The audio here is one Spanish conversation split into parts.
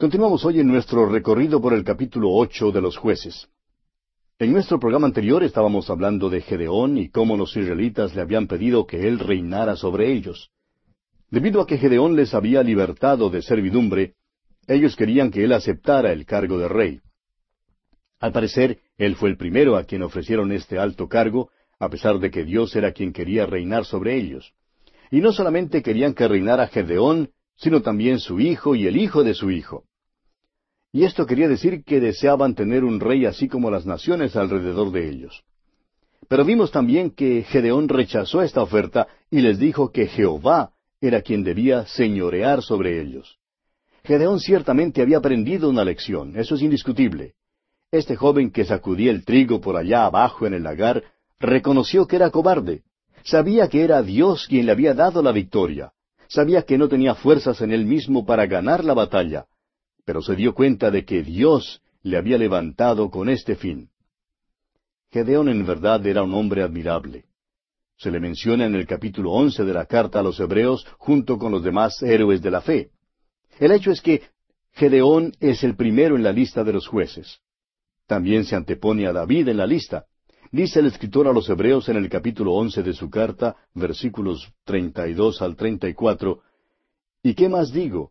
Continuamos hoy en nuestro recorrido por el capítulo ocho de los jueces. En nuestro programa anterior estábamos hablando de Gedeón y cómo los israelitas le habían pedido que él reinara sobre ellos. Debido a que Gedeón les había libertado de servidumbre, ellos querían que él aceptara el cargo de rey. Al parecer, él fue el primero a quien ofrecieron este alto cargo, a pesar de que Dios era quien quería reinar sobre ellos. Y no solamente querían que reinara Gedeón, sino también su hijo y el hijo de su hijo. Y esto quería decir que deseaban tener un rey así como las naciones alrededor de ellos. Pero vimos también que Gedeón rechazó esta oferta y les dijo que Jehová era quien debía señorear sobre ellos. Gedeón ciertamente había aprendido una lección, eso es indiscutible. Este joven que sacudía el trigo por allá abajo en el lagar reconoció que era cobarde. Sabía que era Dios quien le había dado la victoria. Sabía que no tenía fuerzas en él mismo para ganar la batalla pero se dio cuenta de que Dios le había levantado con este fin. Gedeón en verdad era un hombre admirable. Se le menciona en el capítulo once de la carta a los Hebreos junto con los demás héroes de la fe. El hecho es que Gedeón es el primero en la lista de los jueces. También se antepone a David en la lista. Dice el escritor a los Hebreos en el capítulo once de su carta, versículos treinta y dos al treinta y cuatro, ¿Y qué más digo?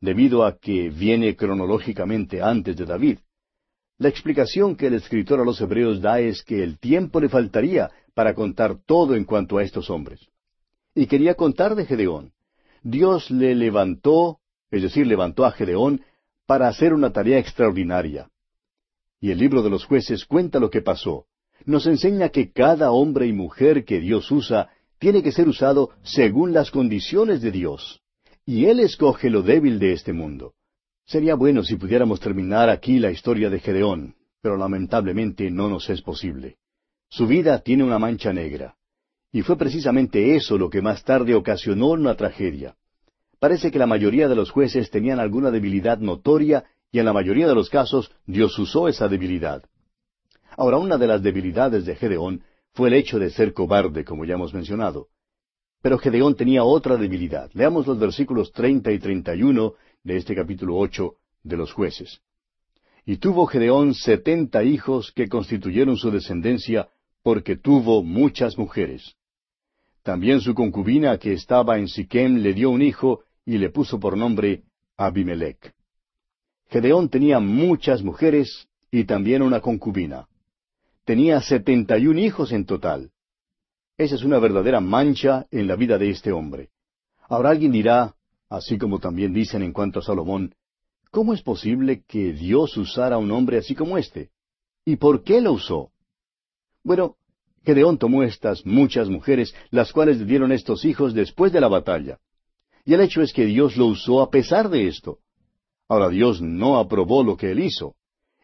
debido a que viene cronológicamente antes de David. La explicación que el escritor a los Hebreos da es que el tiempo le faltaría para contar todo en cuanto a estos hombres. Y quería contar de Gedeón. Dios le levantó, es decir, levantó a Gedeón para hacer una tarea extraordinaria. Y el libro de los jueces cuenta lo que pasó. Nos enseña que cada hombre y mujer que Dios usa tiene que ser usado según las condiciones de Dios y Él escoge lo débil de este mundo. Sería bueno si pudiéramos terminar aquí la historia de Gedeón, pero lamentablemente no nos es posible. Su vida tiene una mancha negra. Y fue precisamente eso lo que más tarde ocasionó una tragedia. Parece que la mayoría de los jueces tenían alguna debilidad notoria y en la mayoría de los casos Dios usó esa debilidad. Ahora, una de las debilidades de Gedeón fue el hecho de ser cobarde, como ya hemos mencionado. Pero Gedeón tenía otra debilidad. Leamos los versículos treinta y treinta y uno de este capítulo ocho de los jueces. Y tuvo Gedeón setenta hijos que constituyeron su descendencia, porque tuvo muchas mujeres. También su concubina que estaba en Siquem le dio un hijo y le puso por nombre Abimelech. Gedeón tenía muchas mujeres y también una concubina. Tenía setenta y un hijos en total. Esa es una verdadera mancha en la vida de este hombre. Ahora alguien dirá, así como también dicen en cuanto a Salomón, ¿cómo es posible que Dios usara a un hombre así como este? ¿Y por qué lo usó? Bueno, Gedeón tomó estas muchas mujeres, las cuales le dieron estos hijos después de la batalla. Y el hecho es que Dios lo usó a pesar de esto. Ahora Dios no aprobó lo que él hizo.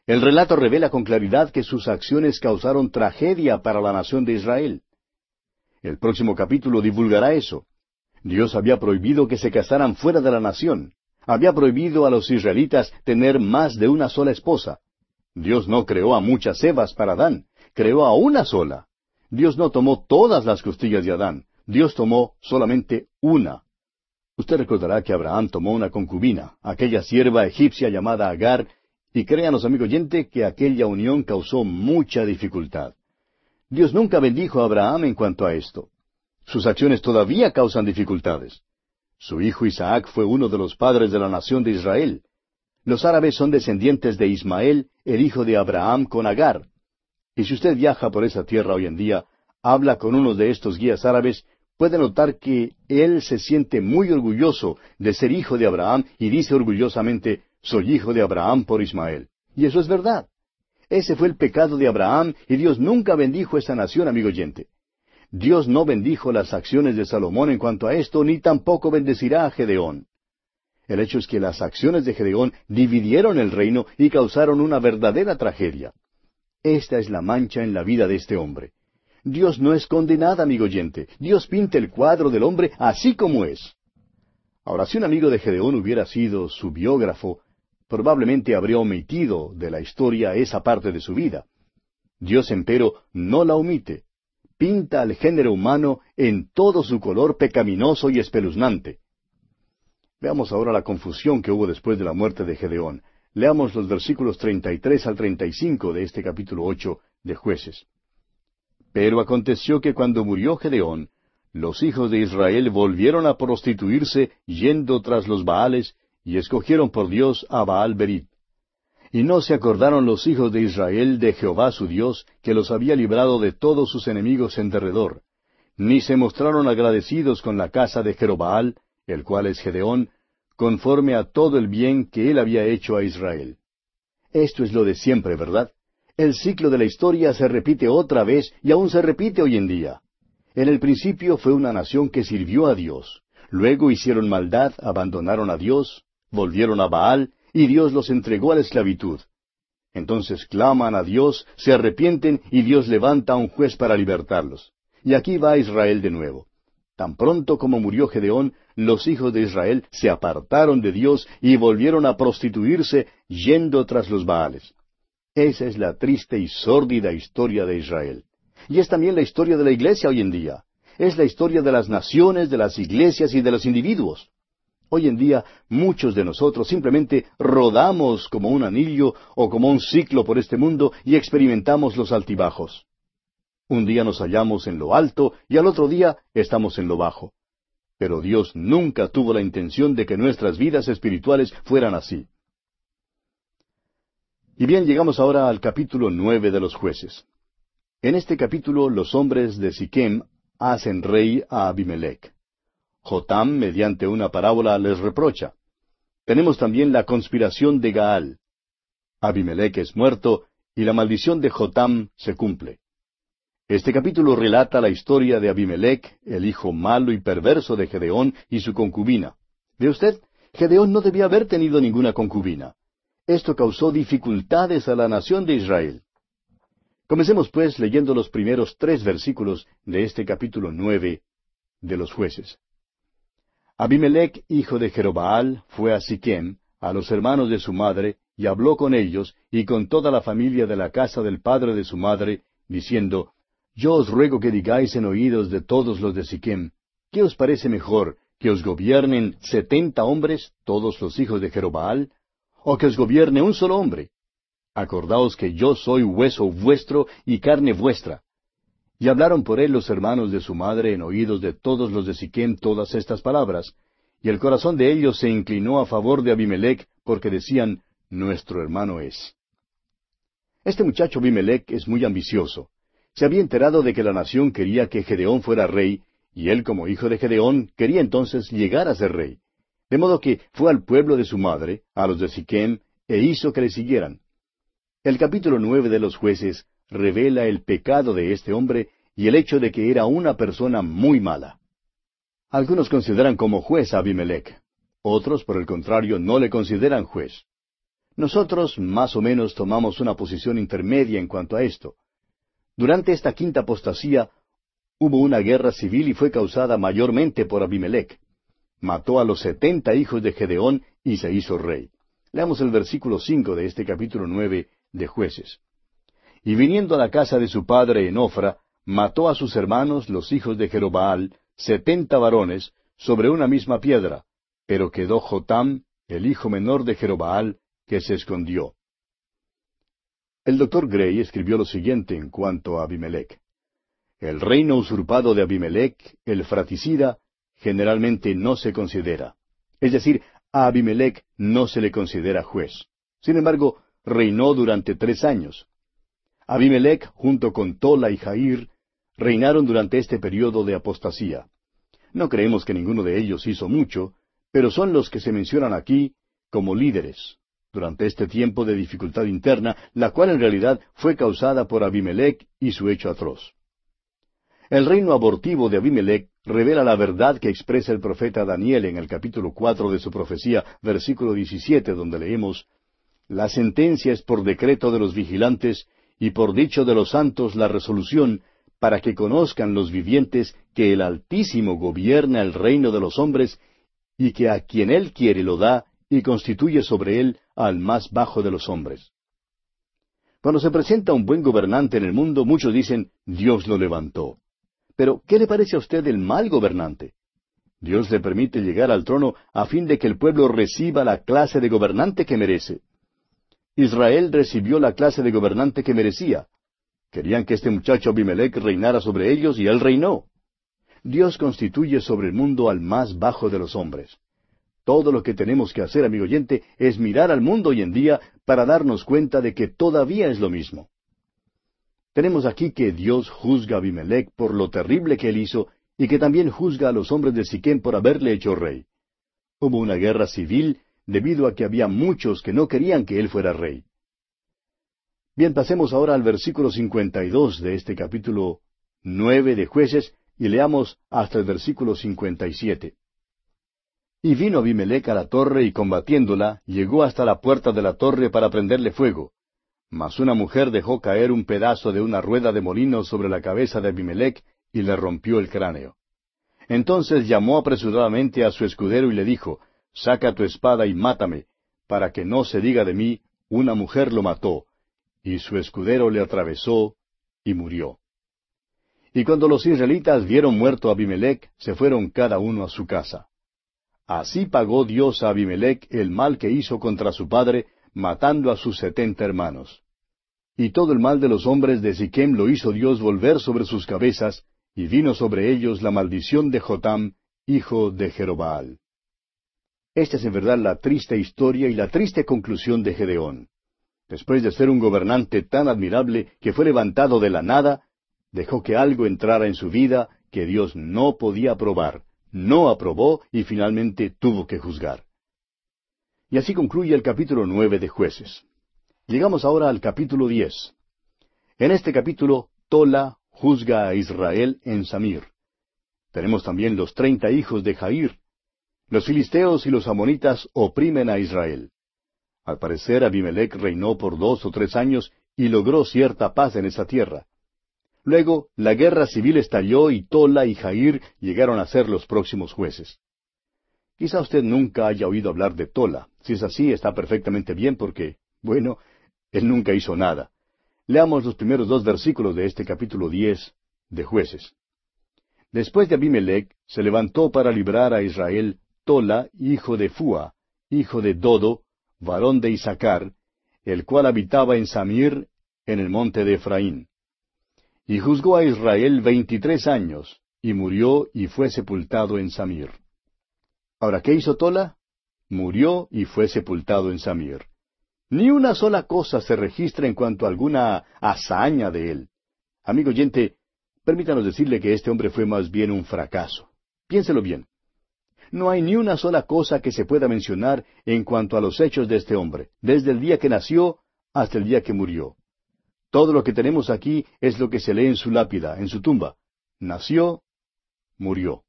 El relato revela con claridad que sus acciones causaron tragedia para la nación de Israel. El próximo capítulo divulgará eso. Dios había prohibido que se casaran fuera de la nación. Había prohibido a los israelitas tener más de una sola esposa. Dios no creó a muchas Evas para Adán, creó a una sola. Dios no tomó todas las costillas de Adán, Dios tomó solamente una. Usted recordará que Abraham tomó una concubina, aquella sierva egipcia llamada Agar, y créanos, amigo oyente, que aquella unión causó mucha dificultad. Dios nunca bendijo a Abraham en cuanto a esto. Sus acciones todavía causan dificultades. Su hijo Isaac fue uno de los padres de la nación de Israel. Los árabes son descendientes de Ismael, el hijo de Abraham con Agar. Y si usted viaja por esa tierra hoy en día, habla con uno de estos guías árabes, puede notar que él se siente muy orgulloso de ser hijo de Abraham y dice orgullosamente, soy hijo de Abraham por Ismael. Y eso es verdad. Ese fue el pecado de Abraham y Dios nunca bendijo esa nación, amigo oyente. Dios no bendijo las acciones de Salomón en cuanto a esto, ni tampoco bendecirá a Gedeón. El hecho es que las acciones de Gedeón dividieron el reino y causaron una verdadera tragedia. Esta es la mancha en la vida de este hombre. Dios no esconde nada, amigo oyente. Dios pinta el cuadro del hombre así como es. Ahora, si un amigo de Gedeón hubiera sido su biógrafo, probablemente habría omitido de la historia esa parte de su vida. Dios, empero, no la omite. Pinta al género humano en todo su color pecaminoso y espeluznante. Veamos ahora la confusión que hubo después de la muerte de Gedeón. Leamos los versículos 33 al 35 de este capítulo 8 de Jueces. Pero aconteció que cuando murió Gedeón, los hijos de Israel volvieron a prostituirse yendo tras los Baales, y escogieron por Dios a Baal Berit. Y no se acordaron los hijos de Israel de Jehová su Dios, que los había librado de todos sus enemigos en derredor, ni se mostraron agradecidos con la casa de Jerobaal, el cual es Gedeón, conforme a todo el bien que él había hecho a Israel. Esto es lo de siempre, ¿verdad? El ciclo de la historia se repite otra vez y aún se repite hoy en día. En el principio fue una nación que sirvió a Dios. Luego hicieron maldad, abandonaron a Dios, volvieron a Baal, y Dios los entregó a la esclavitud. Entonces claman a Dios, se arrepienten y Dios levanta a un juez para libertarlos. Y aquí va Israel de nuevo. Tan pronto como murió Gedeón, los hijos de Israel se apartaron de Dios y volvieron a prostituirse yendo tras los Baales. Esa es la triste y sórdida historia de Israel. Y es también la historia de la iglesia hoy en día. Es la historia de las naciones, de las iglesias y de los individuos. Hoy en día muchos de nosotros simplemente rodamos como un anillo o como un ciclo por este mundo y experimentamos los altibajos. Un día nos hallamos en lo alto y al otro día estamos en lo bajo. Pero Dios nunca tuvo la intención de que nuestras vidas espirituales fueran así. Y bien, llegamos ahora al capítulo nueve de los jueces. En este capítulo los hombres de Siquem hacen rey a Abimelech. Jotam, mediante una parábola, les reprocha. Tenemos también la conspiración de Gaal. Abimelech es muerto y la maldición de Jotam se cumple. Este capítulo relata la historia de Abimelech, el hijo malo y perverso de Gedeón y su concubina. ¿Ve usted? Gedeón no debía haber tenido ninguna concubina. Esto causó dificultades a la nación de Israel. Comencemos pues leyendo los primeros tres versículos de este capítulo nueve de los jueces. Abimelech, hijo de Jerobaal, fue a Siquem, a los hermanos de su madre, y habló con ellos, y con toda la familia de la casa del padre de su madre, diciendo, Yo os ruego que digáis en oídos de todos los de Siquem, ¿qué os parece mejor, que os gobiernen setenta hombres, todos los hijos de Jerobaal, o que os gobierne un solo hombre? Acordaos que yo soy hueso vuestro y carne vuestra. Y hablaron por él los hermanos de su madre en oídos de todos los de Siquem todas estas palabras, y el corazón de ellos se inclinó a favor de Abimelech, porque decían, Nuestro hermano es. Este muchacho Abimelech es muy ambicioso. Se había enterado de que la nación quería que Gedeón fuera rey, y él como hijo de Gedeón quería entonces llegar a ser rey. De modo que fue al pueblo de su madre, a los de Siquem, e hizo que le siguieran. El capítulo nueve de los jueces revela el pecado de este hombre y el hecho de que era una persona muy mala. Algunos consideran como juez a Abimelech. Otros, por el contrario, no le consideran juez. Nosotros más o menos tomamos una posición intermedia en cuanto a esto. Durante esta quinta apostasía hubo una guerra civil y fue causada mayormente por Abimelech. Mató a los setenta hijos de Gedeón y se hizo rey. Leamos el versículo cinco de este capítulo nueve de jueces. Y viniendo a la casa de su padre en Ofra, mató a sus hermanos, los hijos de Jerobaal, setenta varones, sobre una misma piedra, pero quedó Jotam, el hijo menor de Jerobaal, que se escondió. El doctor Gray escribió lo siguiente en cuanto a Abimelech. El reino usurpado de Abimelech, el fraticida, generalmente no se considera. Es decir, a Abimelech no se le considera juez. Sin embargo, reinó durante tres años. Abimelech, junto con Tola y Jair, reinaron durante este periodo de apostasía. No creemos que ninguno de ellos hizo mucho, pero son los que se mencionan aquí como líderes, durante este tiempo de dificultad interna, la cual en realidad fue causada por Abimelech y su hecho atroz. El reino abortivo de Abimelech revela la verdad que expresa el profeta Daniel en el capítulo cuatro de su profecía, versículo diecisiete, donde leemos La sentencia es por decreto de los vigilantes y por dicho de los santos la resolución, para que conozcan los vivientes que el Altísimo gobierna el reino de los hombres y que a quien él quiere lo da y constituye sobre él al más bajo de los hombres. Cuando se presenta un buen gobernante en el mundo, muchos dicen, Dios lo levantó. Pero, ¿qué le parece a usted el mal gobernante? Dios le permite llegar al trono a fin de que el pueblo reciba la clase de gobernante que merece. Israel recibió la clase de gobernante que merecía. Querían que este muchacho Abimelech reinara sobre ellos y él reinó. Dios constituye sobre el mundo al más bajo de los hombres. Todo lo que tenemos que hacer, amigo oyente, es mirar al mundo hoy en día para darnos cuenta de que todavía es lo mismo. Tenemos aquí que Dios juzga a Abimelech por lo terrible que él hizo y que también juzga a los hombres de Siquem por haberle hecho rey. Hubo una guerra civil debido a que había muchos que no querían que él fuera rey. Bien, pasemos ahora al versículo 52 de este capítulo nueve de jueces y leamos hasta el versículo 57. Y vino Abimelech a la torre y combatiéndola, llegó hasta la puerta de la torre para prenderle fuego. Mas una mujer dejó caer un pedazo de una rueda de molino sobre la cabeza de Abimelech y le rompió el cráneo. Entonces llamó apresuradamente a su escudero y le dijo, Saca tu espada y mátame, para que no se diga de mí, una mujer lo mató. Y su escudero le atravesó y murió. Y cuando los israelitas vieron muerto a Abimelech, se fueron cada uno a su casa. Así pagó Dios a Abimelech el mal que hizo contra su padre, matando a sus setenta hermanos. Y todo el mal de los hombres de Siquem lo hizo Dios volver sobre sus cabezas, y vino sobre ellos la maldición de Jotam, hijo de Jerobaal. Esta es en verdad la triste historia y la triste conclusión de Gedeón. Después de ser un gobernante tan admirable que fue levantado de la nada, dejó que algo entrara en su vida que Dios no podía aprobar, no aprobó y finalmente tuvo que juzgar. Y así concluye el capítulo nueve de jueces. Llegamos ahora al capítulo diez. En este capítulo, Tola juzga a Israel en Samir. Tenemos también los treinta hijos de Jair, los filisteos y los amonitas oprimen a Israel. Al parecer Abimelech reinó por dos o tres años y logró cierta paz en esa tierra. Luego la guerra civil estalló y Tola y Jair llegaron a ser los próximos jueces. Quizá usted nunca haya oído hablar de Tola. Si es así, está perfectamente bien porque, bueno, él nunca hizo nada. Leamos los primeros dos versículos de este capítulo diez de jueces. Después de Abimelech se levantó para librar a Israel Tola, hijo de Fua, hijo de Dodo, varón de Isaacar, el cual habitaba en Samir, en el monte de Efraín. Y juzgó a Israel veintitrés años, y murió y fue sepultado en Samir. Ahora, ¿qué hizo Tola? Murió y fue sepultado en Samir. Ni una sola cosa se registra en cuanto a alguna hazaña de él. Amigo oyente, permítanos decirle que este hombre fue más bien un fracaso. Piénselo bien no hay ni una sola cosa que se pueda mencionar en cuanto a los hechos de este hombre, desde el día que nació hasta el día que murió. Todo lo que tenemos aquí es lo que se lee en su lápida, en su tumba. Nació, murió.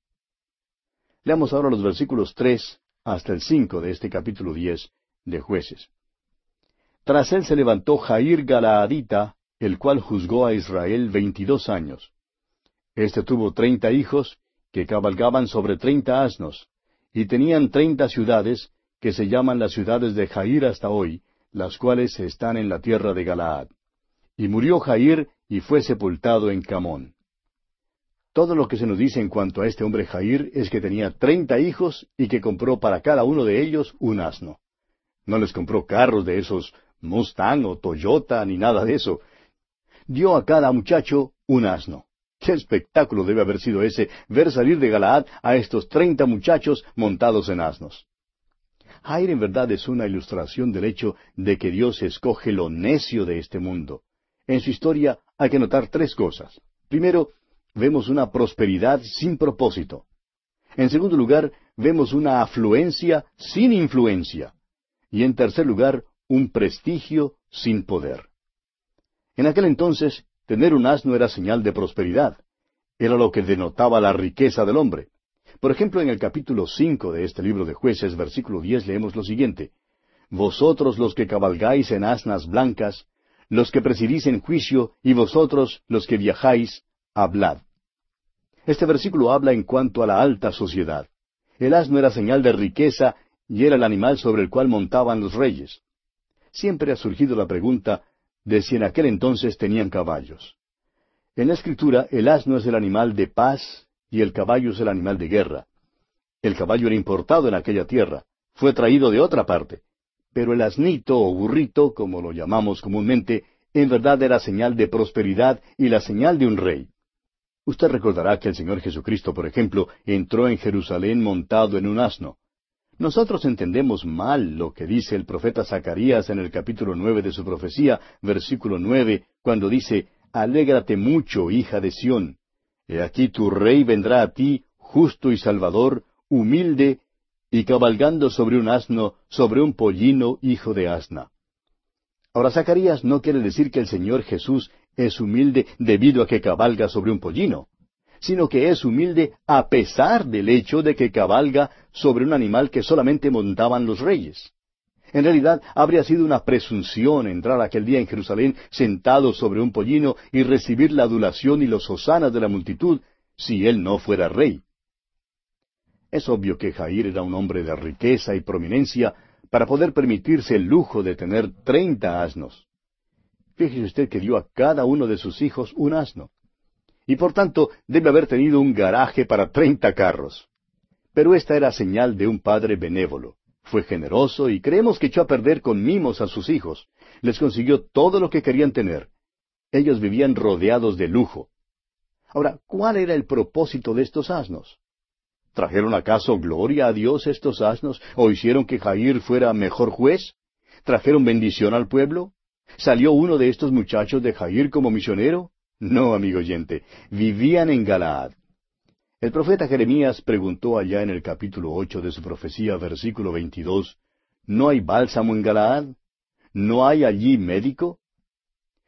Leamos ahora los versículos tres hasta el cinco de este capítulo diez de jueces. Tras él se levantó Jair Galaadita, el cual juzgó a Israel veintidós años. Este tuvo treinta hijos, que cabalgaban sobre treinta asnos, y tenían treinta ciudades, que se llaman las ciudades de Jair hasta hoy, las cuales están en la tierra de Galaad. Y murió Jair y fue sepultado en Camón. Todo lo que se nos dice en cuanto a este hombre Jair es que tenía treinta hijos y que compró para cada uno de ellos un asno. No les compró carros de esos Mustang o Toyota ni nada de eso. Dio a cada muchacho un asno. Qué espectáculo debe haber sido ese, ver salir de Galaad a estos treinta muchachos montados en asnos. Jair en verdad es una ilustración del hecho de que Dios escoge lo necio de este mundo. En su historia hay que notar tres cosas. Primero, vemos una prosperidad sin propósito. En segundo lugar, vemos una afluencia sin influencia. Y en tercer lugar, un prestigio sin poder. En aquel entonces, Tener un asno era señal de prosperidad. era lo que denotaba la riqueza del hombre. Por ejemplo, en el capítulo cinco de este libro de jueces, versículo diez, leemos lo siguiente Vosotros los que cabalgáis en asnas blancas, los que presidís en juicio, y vosotros los que viajáis, hablad. Este versículo habla en cuanto a la alta sociedad. El asno era señal de riqueza y era el animal sobre el cual montaban los reyes. Siempre ha surgido la pregunta de si en aquel entonces tenían caballos. En la escritura el asno es el animal de paz y el caballo es el animal de guerra. El caballo era importado en aquella tierra, fue traído de otra parte, pero el asnito o burrito, como lo llamamos comúnmente, en verdad era señal de prosperidad y la señal de un rey. Usted recordará que el Señor Jesucristo, por ejemplo, entró en Jerusalén montado en un asno. Nosotros entendemos mal lo que dice el profeta Zacarías en el capítulo nueve de su profecía, versículo nueve, cuando dice, Alégrate mucho, hija de Sión. He aquí tu rey vendrá a ti, justo y salvador, humilde, y cabalgando sobre un asno, sobre un pollino, hijo de asna. Ahora Zacarías no quiere decir que el Señor Jesús es humilde debido a que cabalga sobre un pollino, sino que es humilde a pesar del hecho de que cabalga sobre un animal que solamente montaban los reyes. En realidad habría sido una presunción entrar aquel día en Jerusalén sentado sobre un pollino y recibir la adulación y los hosanas de la multitud si él no fuera rey. Es obvio que Jair era un hombre de riqueza y prominencia para poder permitirse el lujo de tener treinta asnos. Fíjese usted que dio a cada uno de sus hijos un asno. Y por tanto debe haber tenido un garaje para treinta carros. Pero esta era señal de un padre benévolo. Fue generoso y creemos que echó a perder con mimos a sus hijos. Les consiguió todo lo que querían tener. Ellos vivían rodeados de lujo. Ahora, ¿cuál era el propósito de estos asnos? ¿Trajeron acaso gloria a Dios estos asnos o hicieron que Jair fuera mejor juez? ¿Trajeron bendición al pueblo? ¿Salió uno de estos muchachos de Jair como misionero? No, amigo oyente, vivían en Galaad. El profeta Jeremías preguntó allá en el capítulo ocho de su profecía, versículo veintidós, ¿No hay bálsamo en Galaad? ¿No hay allí médico?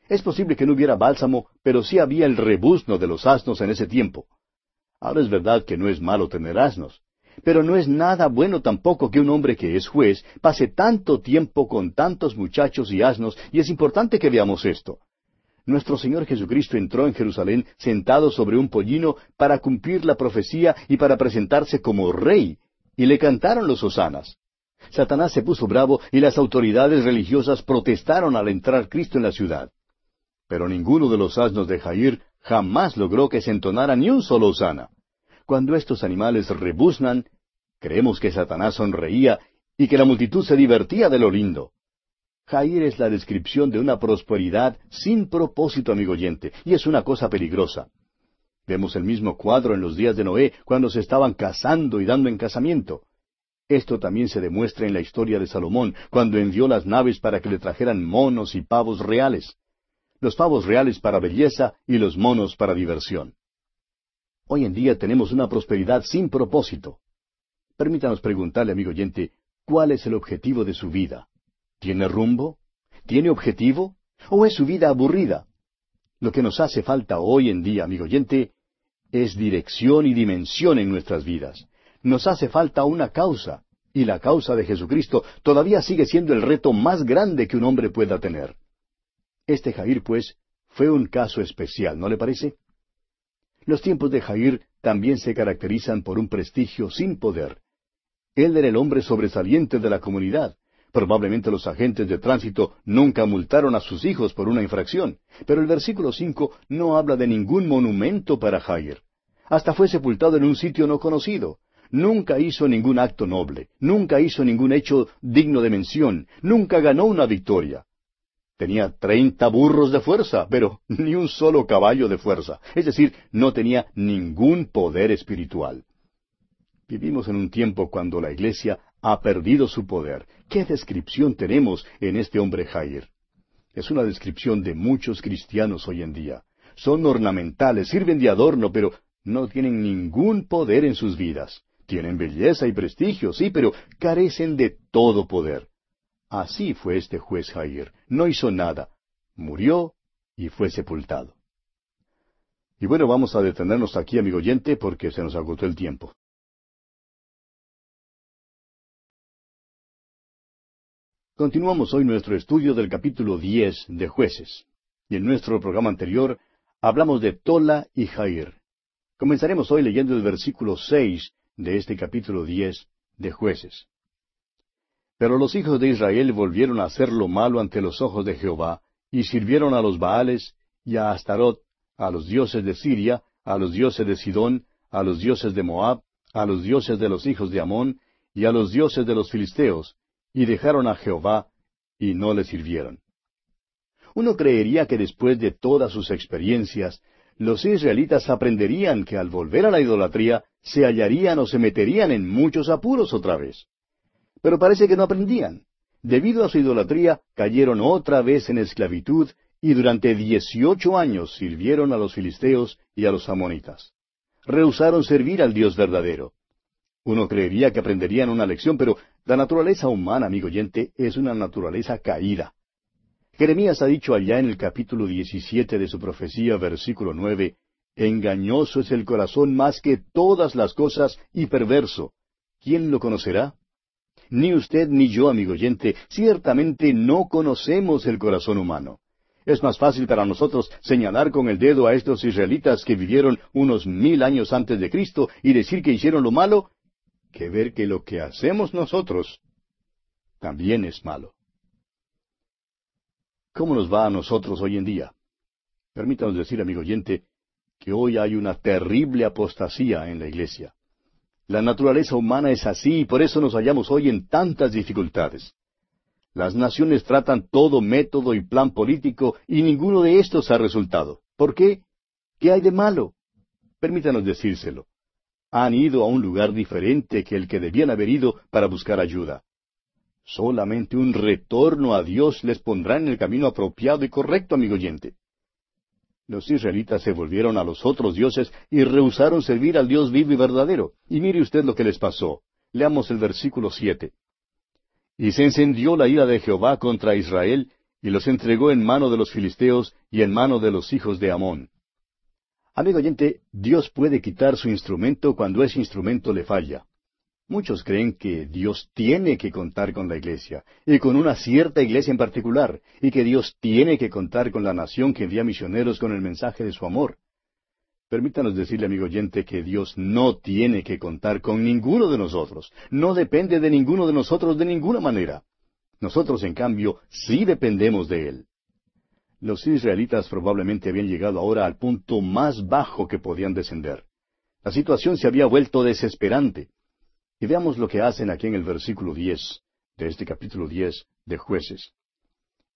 Es posible que no hubiera bálsamo, pero sí había el rebuzno de los asnos en ese tiempo. Ahora es verdad que no es malo tener asnos, pero no es nada bueno tampoco que un hombre que es juez pase tanto tiempo con tantos muchachos y asnos, y es importante que veamos esto. Nuestro Señor Jesucristo entró en Jerusalén sentado sobre un pollino para cumplir la profecía y para presentarse como rey, y le cantaron los hosanas. Satanás se puso bravo y las autoridades religiosas protestaron al entrar Cristo en la ciudad. Pero ninguno de los asnos de Jair jamás logró que se entonara ni un solo hosana. Cuando estos animales rebuznan, creemos que Satanás sonreía y que la multitud se divertía de lo lindo. Jair es la descripción de una prosperidad sin propósito, amigo oyente, y es una cosa peligrosa. Vemos el mismo cuadro en los días de Noé, cuando se estaban casando y dando en casamiento. Esto también se demuestra en la historia de Salomón, cuando envió las naves para que le trajeran monos y pavos reales. Los pavos reales para belleza y los monos para diversión. Hoy en día tenemos una prosperidad sin propósito. Permítanos preguntarle, amigo oyente, ¿cuál es el objetivo de su vida? ¿Tiene rumbo? ¿Tiene objetivo? ¿O es su vida aburrida? Lo que nos hace falta hoy en día, amigo oyente, es dirección y dimensión en nuestras vidas. Nos hace falta una causa, y la causa de Jesucristo todavía sigue siendo el reto más grande que un hombre pueda tener. Este Jair, pues, fue un caso especial, ¿no le parece? Los tiempos de Jair también se caracterizan por un prestigio sin poder. Él era el hombre sobresaliente de la comunidad. Probablemente los agentes de tránsito nunca multaron a sus hijos por una infracción, pero el versículo cinco no habla de ningún monumento para Jair. Hasta fue sepultado en un sitio no conocido. Nunca hizo ningún acto noble, nunca hizo ningún hecho digno de mención, nunca ganó una victoria. Tenía treinta burros de fuerza, pero ni un solo caballo de fuerza. Es decir, no tenía ningún poder espiritual. Vivimos en un tiempo cuando la Iglesia ha perdido su poder. ¿Qué descripción tenemos en este hombre Jair? Es una descripción de muchos cristianos hoy en día. Son ornamentales, sirven de adorno, pero no tienen ningún poder en sus vidas. Tienen belleza y prestigio, sí, pero carecen de todo poder. Así fue este juez Jair. No hizo nada. Murió y fue sepultado. Y bueno, vamos a detenernos aquí, amigo oyente, porque se nos agotó el tiempo. Continuamos hoy nuestro estudio del capítulo diez de Jueces. Y en nuestro programa anterior hablamos de Tola y Jair. Comenzaremos hoy leyendo el versículo seis de este capítulo diez de Jueces. Pero los hijos de Israel volvieron a hacer lo malo ante los ojos de Jehová, y sirvieron a los Baales y a Astarot, a los dioses de Siria, a los dioses de Sidón, a los dioses de Moab, a los dioses de los hijos de Amón, y a los dioses de los filisteos, y dejaron a Jehová, y no le sirvieron. Uno creería que después de todas sus experiencias, los israelitas aprenderían que al volver a la idolatría se hallarían o se meterían en muchos apuros otra vez. Pero parece que no aprendían. Debido a su idolatría, cayeron otra vez en esclavitud y durante dieciocho años sirvieron a los filisteos y a los amonitas. Rehusaron servir al Dios verdadero. Uno creería que aprenderían una lección, pero la naturaleza humana, amigo oyente, es una naturaleza caída. Jeremías ha dicho allá en el capítulo diecisiete de su profecía, versículo nueve, Engañoso es el corazón más que todas las cosas y perverso. ¿Quién lo conocerá? Ni usted ni yo, amigo oyente, ciertamente no conocemos el corazón humano. Es más fácil para nosotros señalar con el dedo a estos israelitas que vivieron unos mil años antes de Cristo y decir que hicieron lo malo, que ver que lo que hacemos nosotros también es malo. ¿Cómo nos va a nosotros hoy en día? Permítanos decir, amigo oyente, que hoy hay una terrible apostasía en la iglesia. La naturaleza humana es así y por eso nos hallamos hoy en tantas dificultades. Las naciones tratan todo método y plan político y ninguno de estos ha resultado. ¿Por qué? ¿Qué hay de malo? Permítanos decírselo. Han ido a un lugar diferente que el que debían haber ido para buscar ayuda. Solamente un retorno a Dios les pondrá en el camino apropiado y correcto, amigo oyente. Los israelitas se volvieron a los otros dioses y rehusaron servir al Dios vivo y verdadero. Y mire usted lo que les pasó. Leamos el versículo siete. Y se encendió la ira de Jehová contra Israel, y los entregó en mano de los filisteos y en mano de los hijos de Amón. Amigo oyente, Dios puede quitar su instrumento cuando ese instrumento le falla. Muchos creen que Dios tiene que contar con la iglesia, y con una cierta iglesia en particular, y que Dios tiene que contar con la nación que envía misioneros con el mensaje de su amor. Permítanos decirle, amigo oyente, que Dios no tiene que contar con ninguno de nosotros. No depende de ninguno de nosotros de ninguna manera. Nosotros, en cambio, sí dependemos de Él. Los israelitas probablemente habían llegado ahora al punto más bajo que podían descender. La situación se había vuelto desesperante. Y veamos lo que hacen aquí en el versículo diez de este capítulo diez de jueces.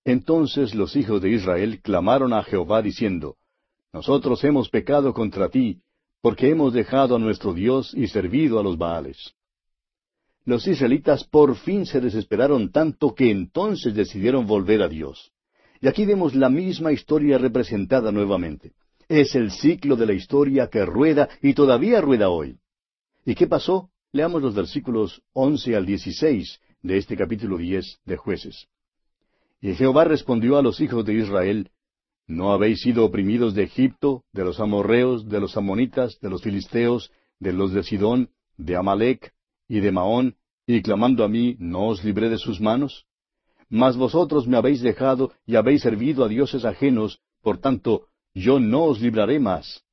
Entonces los hijos de Israel clamaron a Jehová diciendo, nosotros hemos pecado contra ti, porque hemos dejado a nuestro Dios y servido a los Baales. Los israelitas por fin se desesperaron tanto que entonces decidieron volver a Dios. Y aquí vemos la misma historia representada nuevamente. Es el ciclo de la historia que rueda y todavía rueda hoy. ¿Y qué pasó? Leamos los versículos once al dieciséis de este capítulo diez de Jueces. Y Jehová respondió a los hijos de Israel, ¿No habéis sido oprimidos de Egipto, de los amorreos, de los amonitas, de los filisteos, de los de Sidón, de Amalec y de Maón, y clamando a mí, ¿no os libré de sus manos? Mas vosotros me habéis dejado y habéis servido a dioses ajenos, por tanto, yo no os libraré más.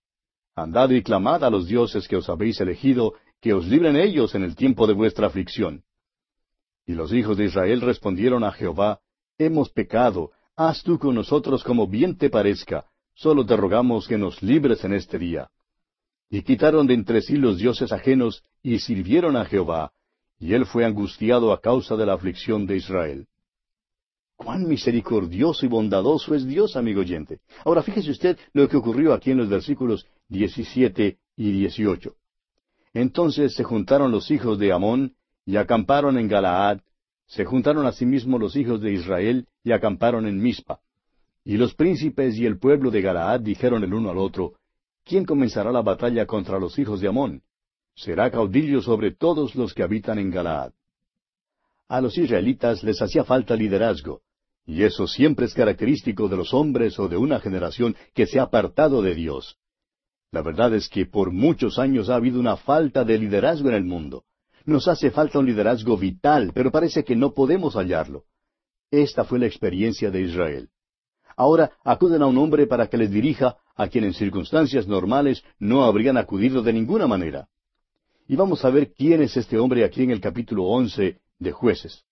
Andad y clamad a los dioses que os habéis elegido, que os libren ellos en el tiempo de vuestra aflicción. Y los hijos de Israel respondieron a Jehová, Hemos pecado, haz tú con nosotros como bien te parezca, solo te rogamos que nos libres en este día. Y quitaron de entre sí los dioses ajenos y sirvieron a Jehová, y él fue angustiado a causa de la aflicción de Israel. Cuán misericordioso y bondadoso es Dios, amigo oyente. Ahora fíjese usted lo que ocurrió aquí en los versículos 17 y 18. Entonces se juntaron los hijos de Amón y acamparon en Galaad, se juntaron asimismo los hijos de Israel y acamparon en Mizpa. Y los príncipes y el pueblo de Galaad dijeron el uno al otro, ¿Quién comenzará la batalla contra los hijos de Amón? Será caudillo sobre todos los que habitan en Galaad. A los israelitas les hacía falta liderazgo, y eso siempre es característico de los hombres o de una generación que se ha apartado de Dios. La verdad es que por muchos años ha habido una falta de liderazgo en el mundo. Nos hace falta un liderazgo vital, pero parece que no podemos hallarlo. Esta fue la experiencia de Israel. Ahora acuden a un hombre para que les dirija a quien en circunstancias normales no habrían acudido de ninguna manera. Y vamos a ver quién es este hombre aquí en el capítulo once de Jueces.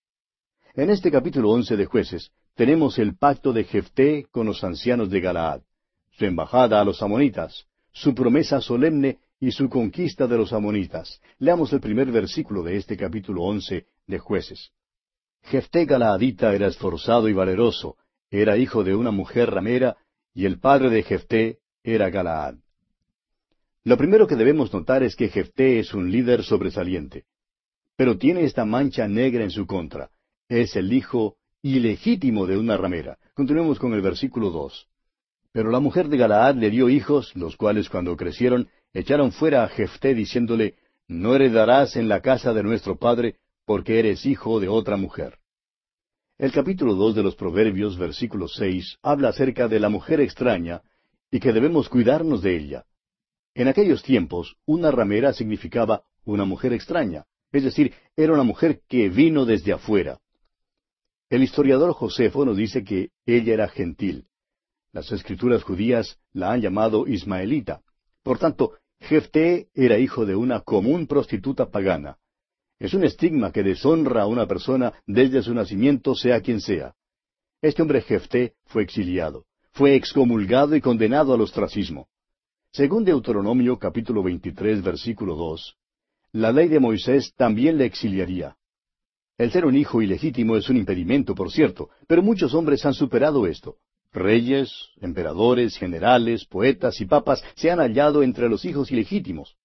En este capítulo once de Jueces tenemos el pacto de Jefté con los ancianos de Galaad, su embajada a los amonitas, su promesa solemne y su conquista de los amonitas. Leamos el primer versículo de este capítulo once de Jueces. Jefté Galaadita era esforzado y valeroso, era hijo de una mujer ramera, y el padre de Jefté era Galaad. Lo primero que debemos notar es que Jefté es un líder sobresaliente. Pero tiene esta mancha negra en su contra. Es el hijo ilegítimo de una ramera. Continuemos con el versículo dos. Pero la mujer de Galaad le dio hijos, los cuales cuando crecieron echaron fuera a Jefté diciéndole, No heredarás en la casa de nuestro padre, porque eres hijo de otra mujer. El capítulo dos de los Proverbios, versículo seis, habla acerca de la mujer extraña y que debemos cuidarnos de ella. En aquellos tiempos, una ramera significaba una mujer extraña, es decir, era una mujer que vino desde afuera. El historiador Josefo nos dice que ella era gentil. Las escrituras judías la han llamado ismaelita. Por tanto, Jefté era hijo de una común prostituta pagana. Es un estigma que deshonra a una persona desde su nacimiento, sea quien sea. Este hombre Jefté fue exiliado, fue excomulgado y condenado al ostracismo. Según Deuteronomio capítulo 23 versículo 2, la ley de Moisés también le exiliaría. El ser un hijo ilegítimo es un impedimento, por cierto, pero muchos hombres han superado esto. Reyes, emperadores, generales, poetas y papas se han hallado entre los hijos ilegítimos.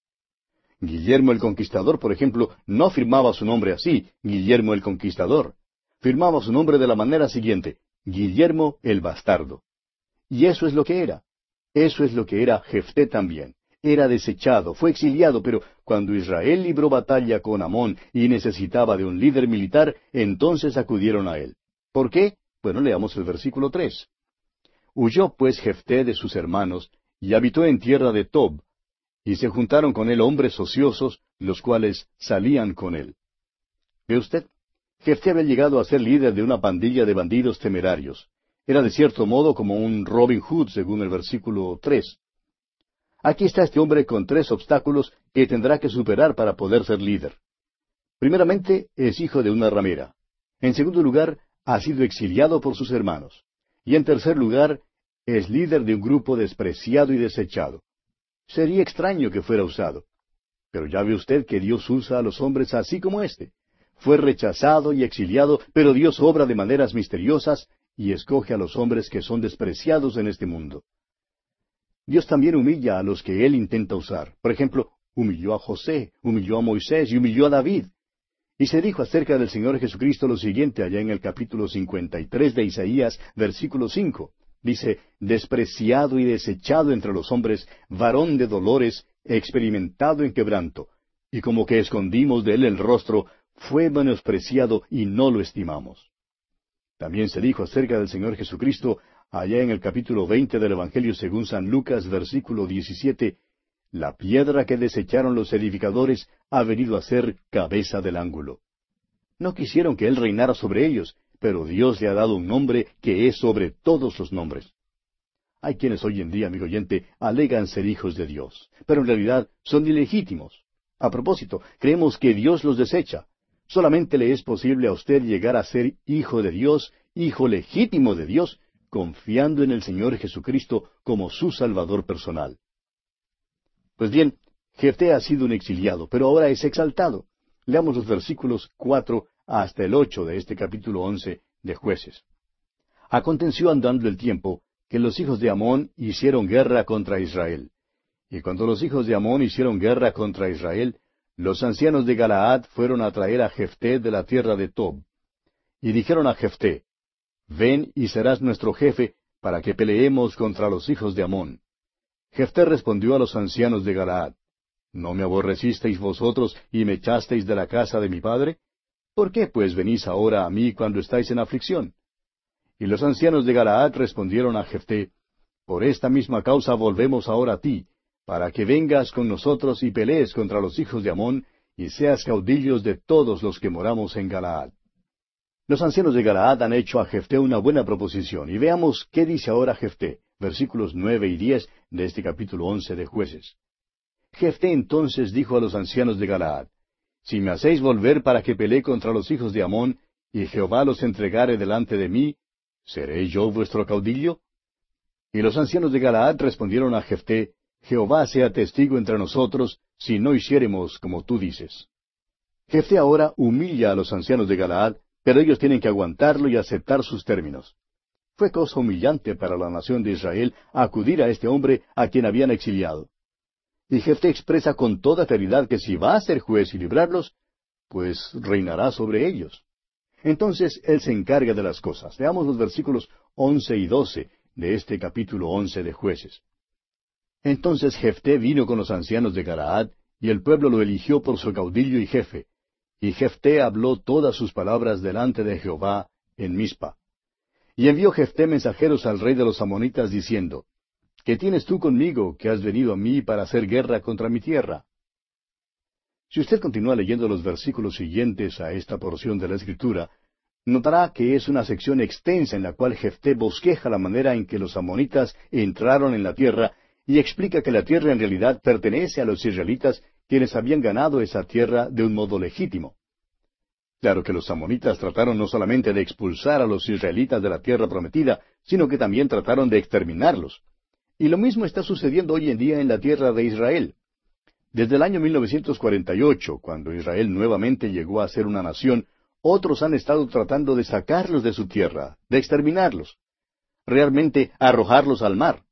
Guillermo el Conquistador, por ejemplo, no firmaba su nombre así, Guillermo el Conquistador. Firmaba su nombre de la manera siguiente, Guillermo el Bastardo. Y eso es lo que era. Eso es lo que era Jefté también. Era desechado, fue exiliado, pero cuando Israel libró batalla con Amón y necesitaba de un líder militar, entonces acudieron a él. ¿Por qué? Bueno, leamos el versículo tres. Huyó pues Jefté de sus hermanos, y habitó en tierra de Tob, y se juntaron con él hombres ociosos, los cuales salían con él. ¿Ve usted? Jefté había llegado a ser líder de una pandilla de bandidos temerarios. Era de cierto modo como un Robin Hood, según el versículo tres. Aquí está este hombre con tres obstáculos que tendrá que superar para poder ser líder. Primeramente, es hijo de una ramera. En segundo lugar, ha sido exiliado por sus hermanos. Y en tercer lugar, es líder de un grupo despreciado y desechado. Sería extraño que fuera usado. Pero ya ve usted que Dios usa a los hombres así como éste. Fue rechazado y exiliado, pero Dios obra de maneras misteriosas y escoge a los hombres que son despreciados en este mundo. Dios también humilla a los que Él intenta usar. Por ejemplo, humilló a José, humilló a Moisés y humilló a David. Y se dijo acerca del Señor Jesucristo lo siguiente allá en el capítulo 53 de Isaías, versículo 5. Dice, despreciado y desechado entre los hombres, varón de dolores, experimentado en quebranto. Y como que escondimos de él el rostro, fue menospreciado y no lo estimamos. También se dijo acerca del Señor Jesucristo, allá en el capítulo veinte del Evangelio según San Lucas, versículo 17, la piedra que desecharon los edificadores ha venido a ser cabeza del ángulo. No quisieron que Él reinara sobre ellos, pero Dios le ha dado un nombre que es sobre todos los nombres. Hay quienes hoy en día, amigo oyente, alegan ser hijos de Dios, pero en realidad son ilegítimos. A propósito, creemos que Dios los desecha. Solamente le es posible a usted llegar a ser hijo de Dios, hijo legítimo de Dios, confiando en el Señor Jesucristo como su Salvador personal. Pues bien, Jefté ha sido un exiliado, pero ahora es exaltado. Leamos los versículos cuatro hasta el ocho de este capítulo once de Jueces. Aconteció andando el tiempo que los hijos de Amón hicieron guerra contra Israel. Y cuando los hijos de Amón hicieron guerra contra Israel, los ancianos de Galaad fueron a traer a Jefté de la tierra de Tob. Y dijeron a Jefté, Ven y serás nuestro jefe para que peleemos contra los hijos de Amón. Jefté respondió a los ancianos de Galaad, ¿No me aborrecisteis vosotros y me echasteis de la casa de mi padre? ¿Por qué pues venís ahora a mí cuando estáis en aflicción? Y los ancianos de Galaad respondieron a Jefté, Por esta misma causa volvemos ahora a ti, para que vengas con nosotros y pelees contra los hijos de Amón, y seas caudillos de todos los que moramos en Galaad. Los ancianos de Galaad han hecho a Jefté una buena proposición, y veamos qué dice ahora Jefté, versículos nueve y diez de este capítulo once de Jueces. Jefté entonces dijo a los ancianos de Galaad, Si me hacéis volver para que pelee contra los hijos de Amón, y Jehová los entregare delante de mí, ¿seré yo vuestro caudillo? Y los ancianos de Galaad respondieron a Jefté, Jehová sea testigo entre nosotros, si no hiciéremos como tú dices. Jefté ahora humilla a los ancianos de Galaad, pero ellos tienen que aguantarlo y aceptar sus términos. Fue cosa humillante para la nación de Israel acudir a este hombre a quien habían exiliado. Y Jefté expresa con toda claridad que si va a ser juez y librarlos, pues reinará sobre ellos. Entonces él se encarga de las cosas. Veamos los versículos once y doce de este capítulo once de jueces. Entonces Jefté vino con los ancianos de Galaad, y el pueblo lo eligió por su caudillo y jefe, y Jefté habló todas sus palabras delante de Jehová en Mizpa. Y envió Jefté mensajeros al rey de los amonitas diciendo, ¿Qué tienes tú conmigo que has venido a mí para hacer guerra contra mi tierra? Si usted continúa leyendo los versículos siguientes a esta porción de la Escritura, notará que es una sección extensa en la cual Jefté bosqueja la manera en que los amonitas entraron en la tierra y explica que la tierra en realidad pertenece a los israelitas quienes habían ganado esa tierra de un modo legítimo. Claro que los amonitas trataron no solamente de expulsar a los israelitas de la tierra prometida, sino que también trataron de exterminarlos. Y lo mismo está sucediendo hoy en día en la tierra de Israel. Desde el año 1948, cuando Israel nuevamente llegó a ser una nación, otros han estado tratando de sacarlos de su tierra, de exterminarlos, realmente arrojarlos al mar.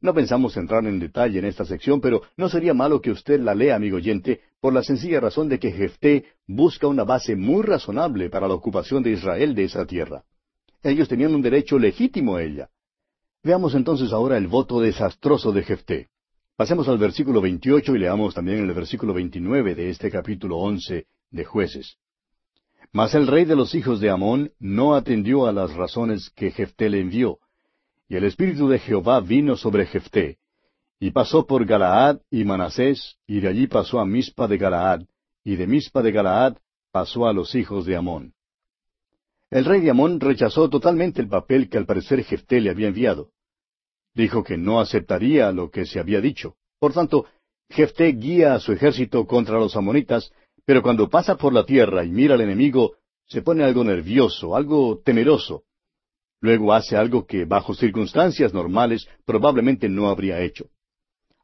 No pensamos entrar en detalle en esta sección, pero no sería malo que usted la lea, amigo oyente, por la sencilla razón de que Jefté busca una base muy razonable para la ocupación de Israel de esa tierra. Ellos tenían un derecho legítimo a ella. Veamos entonces ahora el voto desastroso de Jefté. Pasemos al versículo 28 y leamos también el versículo 29 de este capítulo 11 de Jueces. Mas el rey de los hijos de Amón no atendió a las razones que Jefté le envió, y el Espíritu de Jehová vino sobre Jefté, y pasó por Galaad y Manasés, y de allí pasó a Mispa de Galaad, y de Mispa de Galaad pasó a los hijos de Amón. El rey de Amón rechazó totalmente el papel que al parecer Jefté le había enviado. Dijo que no aceptaría lo que se había dicho. Por tanto, Jefté guía a su ejército contra los amonitas, pero cuando pasa por la tierra y mira al enemigo, se pone algo nervioso, algo temeroso, Luego hace algo que bajo circunstancias normales probablemente no habría hecho.